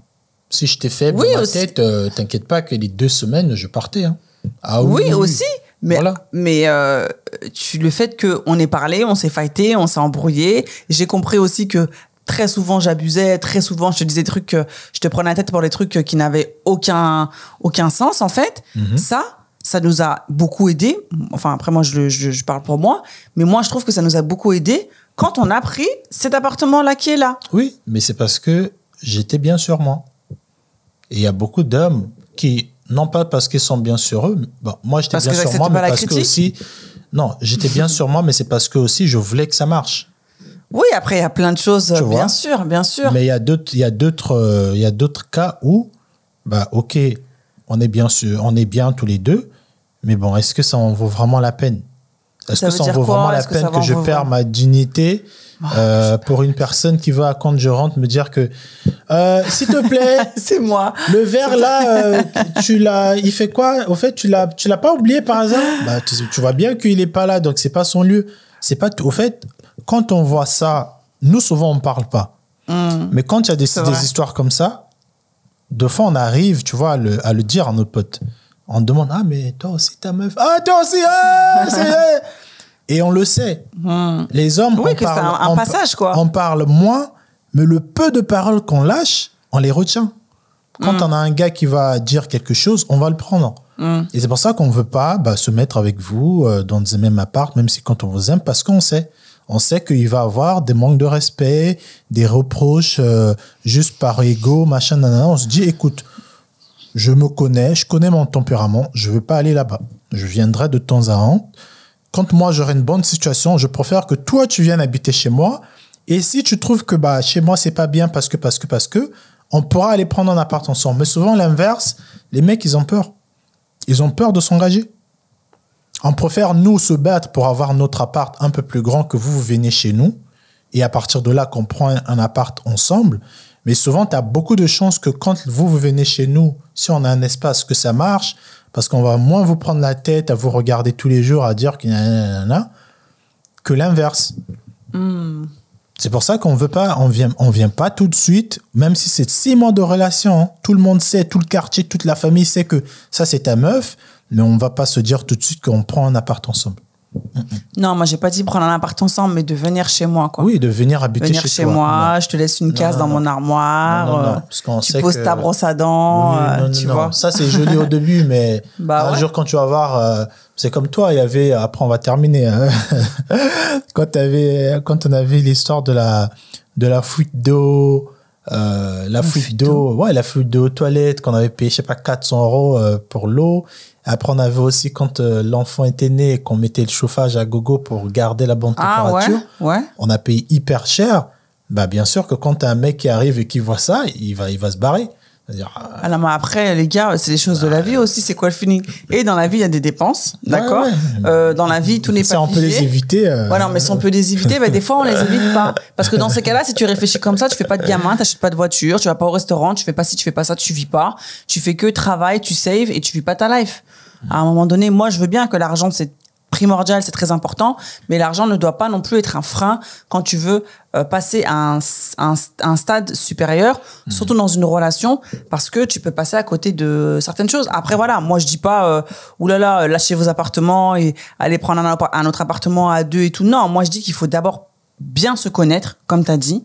Si j'étais faible Oui, dans ma aussi. tête, euh, t'inquiète pas que les deux semaines, je partais. hein. Ah Oui, aussi. Mais, Voilà. mais euh, tu, le fait qu'on ait parlé, on s'est fighté, on s'est embrouillé. J'ai compris aussi que très souvent j'abusais, très souvent je te disais des trucs, que je te prenais la tête pour des trucs qui n'avaient aucun, aucun sens en fait. Mhm. Ça, ça nous a beaucoup aidé. Enfin, après, moi, je, je parle pour moi. Mais moi, je trouve que ça nous a beaucoup aidé quand on a pris cet appartement-là qui est là. Oui, mais c'est parce que j'étais bien sur moi. Et il y a beaucoup d'hommes qui, non pas parce qu'ils sont bien sur eux, bon, moi j'étais bien sur moi, mais parce que aussi. Non, j'étais bien sur moi, mais c'est parce que aussi je voulais que ça marche. Oui, après, il y a plein de choses, Tu bien vois? sûr, bien sûr. Mais il y a d'autres, il y a d'autres, euh, il y a d'autres cas où, bah, ok, on est bien sûr, on est bien tous les deux, mais bon, est-ce que ça en vaut vraiment la peine? Est-ce que ça en vaut vraiment la peine que, je perds ma dignité? Euh, pour une personne qui va quand je rentre me dire que, euh, s'il te plaît, C'est moi. le verre là, euh, tu l'as, il fait quoi? Au fait, tu l'as, tu l'as pas oublié par hasard? Bah, tu, tu vois bien qu'il est pas là, donc c'est pas son lieu. C'est pas. Au fait, quand on voit ça, nous souvent on parle pas. Hmm. Mais quand il y a des, histoires comme ça, de fois on arrive, tu vois, à le, à le dire à nos potes. On demande ah mais toi aussi ta meuf, ah toi aussi, ah et on le sait. Hmm. Les hommes, Oui, on que parle, un- un on- passage, quoi. On parle moins, mais le peu de paroles qu'on lâche, on les retient. Quand Mm. on a un gars qui va dire quelque chose, on va le prendre. Hmm. Et c'est pour ça qu'on ne veut pas bah, se mettre avec vous euh, dans le même appart, même si quand on vous aime, parce qu'on sait. On sait qu'il va avoir des manques de respect, des reproches euh, juste par ego, machin, nanana. On se dit, écoute, je me connais, je connais mon tempérament, je ne veux pas aller là-bas. Je viendrai de temps à autre. Quand moi j'aurai une bonne situation, je préfère que toi tu viennes habiter chez moi. Et si tu trouves que bah, chez moi c'est pas bien parce que, parce que, parce que, on pourra aller prendre un appart ensemble. Mais souvent l'inverse, les mecs ils ont peur. Ils ont peur de s'engager. On préfère nous se battre pour avoir notre appart un peu plus grand que vous, vous venez chez nous. Et à partir de là, qu'on prend un- appart ensemble. Mais souvent, tu as beaucoup de chances que quand vous, vous venez chez nous, si on a un espace, que ça marche, parce qu'on va moins vous prendre la tête à vous regarder tous les jours, à dire que nanana, que l'inverse. C'est pour ça qu'on veut pas, on vient, on vient pas tout de suite, même si c'est six mois de relation. hein. Tout le monde sait, tout le quartier, toute la famille sait que ça c'est ta meuf, mais on va pas se dire tout de suite qu'on prend un appart ensemble. Non, moi, j'ai pas dit prendre un appart ensemble, mais de venir chez moi, quoi. Oui, de venir habiter venir chez, chez, toi. moi, je te laisse une case non, dans mon armoire. Non, non, non, euh, parce tu sait poses que- ta brosse à dents, Oui, euh, non, non, tu vois. Ça, c'est joli au début, mais Bah un ouais. jour, quand tu vas voir, euh, c'est comme toi, il y avait, après, on va terminer. hein. quand, t'avais- quand on avait l'histoire de la, de la fuite d'eau, euh, la fuite fuite d'eau, ouais, la fuite d'eau aux toilettes, qu'on avait payé, je sais pas, 400 euros euh, pour l'eau. Après, on avait aussi, quand euh, l'enfant était né, qu'on mettait le chauffage à gogo pour garder la bonne Ah température ouais, ouais. on a payé hyper cher. Bah, bien sûr que quand un mec qui arrive et qui voit ça, il va, il va se barrer. C'est-à-dire, ah, non, mais après, les gars, c'est les choses de la vie aussi. C'est quoi le feeling Et dans la vie, il y a des dépenses, d'accord ouais. Euh, Dans la vie, tout n'est ça, pas on peut les éviter. euh, Voilà, mais si on peut les éviter, bah, des fois, on les évite pas. Parce que dans ces cas-là, si tu réfléchis comme ça, tu fais pas de gamin, t'achètes pas de voiture, tu vas pas au restaurant, tu fais pas ci, tu fais pas ça, tu vis pas. Tu fais que travail, tu saves et tu vis pas ta life. À un moment donné, moi, je veux bien que l'argent, c'est primordial, c'est très important, mais l'argent ne doit pas non plus être un frein quand tu veux euh, passer à un, un, un stade supérieur, surtout dans une relation, parce que tu peux passer à côté de certaines choses. Après, voilà, moi, je dis pas, euh, oulala, lâchez vos appartements et allez prendre un autre appartement à deux et tout. Non, moi, je dis qu'il faut d'abord bien se connaître, comme tu as dit.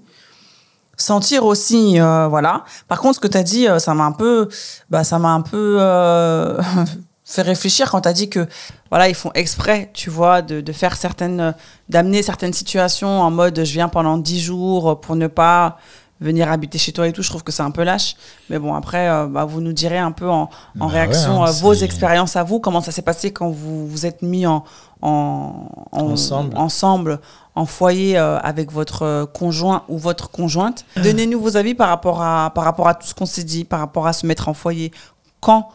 Sentir aussi, euh, voilà. Par contre, ce que tu as dit, euh, ça m'a un peu, bah, ça m'a un peu euh, fait réfléchir quand tu as dit que, voilà, ils font exprès, tu vois, de, de faire certaines, d'amener certaines situations en mode, je viens pendant 10 jours pour ne pas venir habiter chez toi et tout. Je trouve que c'est un peu lâche. Mais bon, après, euh, bah, vous nous direz un peu en, en Bah réaction ouais, hein, vos expériences à vous, comment ça s'est passé quand vous vous êtes mis en, en, en- Ensemble. ensemble en foyer euh, avec votre euh, conjoint ou votre conjointe? Donnez-nous vos avis par rapport à, par rapport à tout ce qu'on s'est dit, par rapport à se mettre en foyer. Quand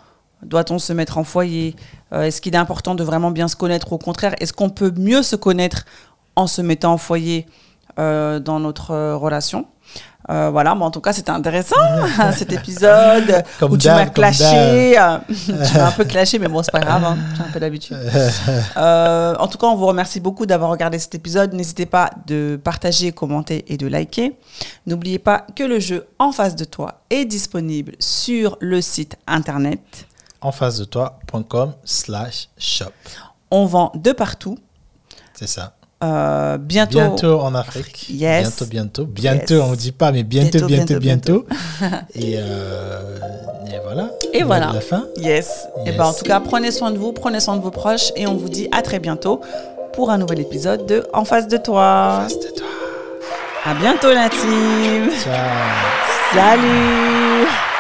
doit-on se mettre en foyer? Euh, Est-ce qu'il est important de vraiment bien se connaître? Au contraire, est-ce qu'on peut mieux se connaître en se mettant en foyer euh, dans notre euh, relation? Euh, voilà, mais en tout cas, c'était intéressant cet épisode Comme où tu m'as clashé. tu m'as un peu clashé, mais bon, c'est pas grave, hein, j'ai un peu d'habitude. Euh, en tout cas, on vous remercie beaucoup d'avoir regardé cet épisode. N'hésitez pas de partager, commenter et de liker. N'oubliez pas que le jeu en face de toi est disponible sur le site internet. En face de toi.com slash shop. On vend de partout. C'est ça. Euh, bientôt, Bientôt en Afrique. Yes. Bientôt, bientôt. Bientôt, Yes. on ne dit pas, mais bientôt, Bientôt, bientôt, bientôt, bientôt. et, euh, et voilà. Et voilà. La fin. Yes. Et Yes. ben en tout cas, prenez soin de vous, prenez soin de vos proches et on vous dit à très bientôt pour un nouvel épisode de En face de toi. Face de toi. À bientôt la team. Ciao. Salut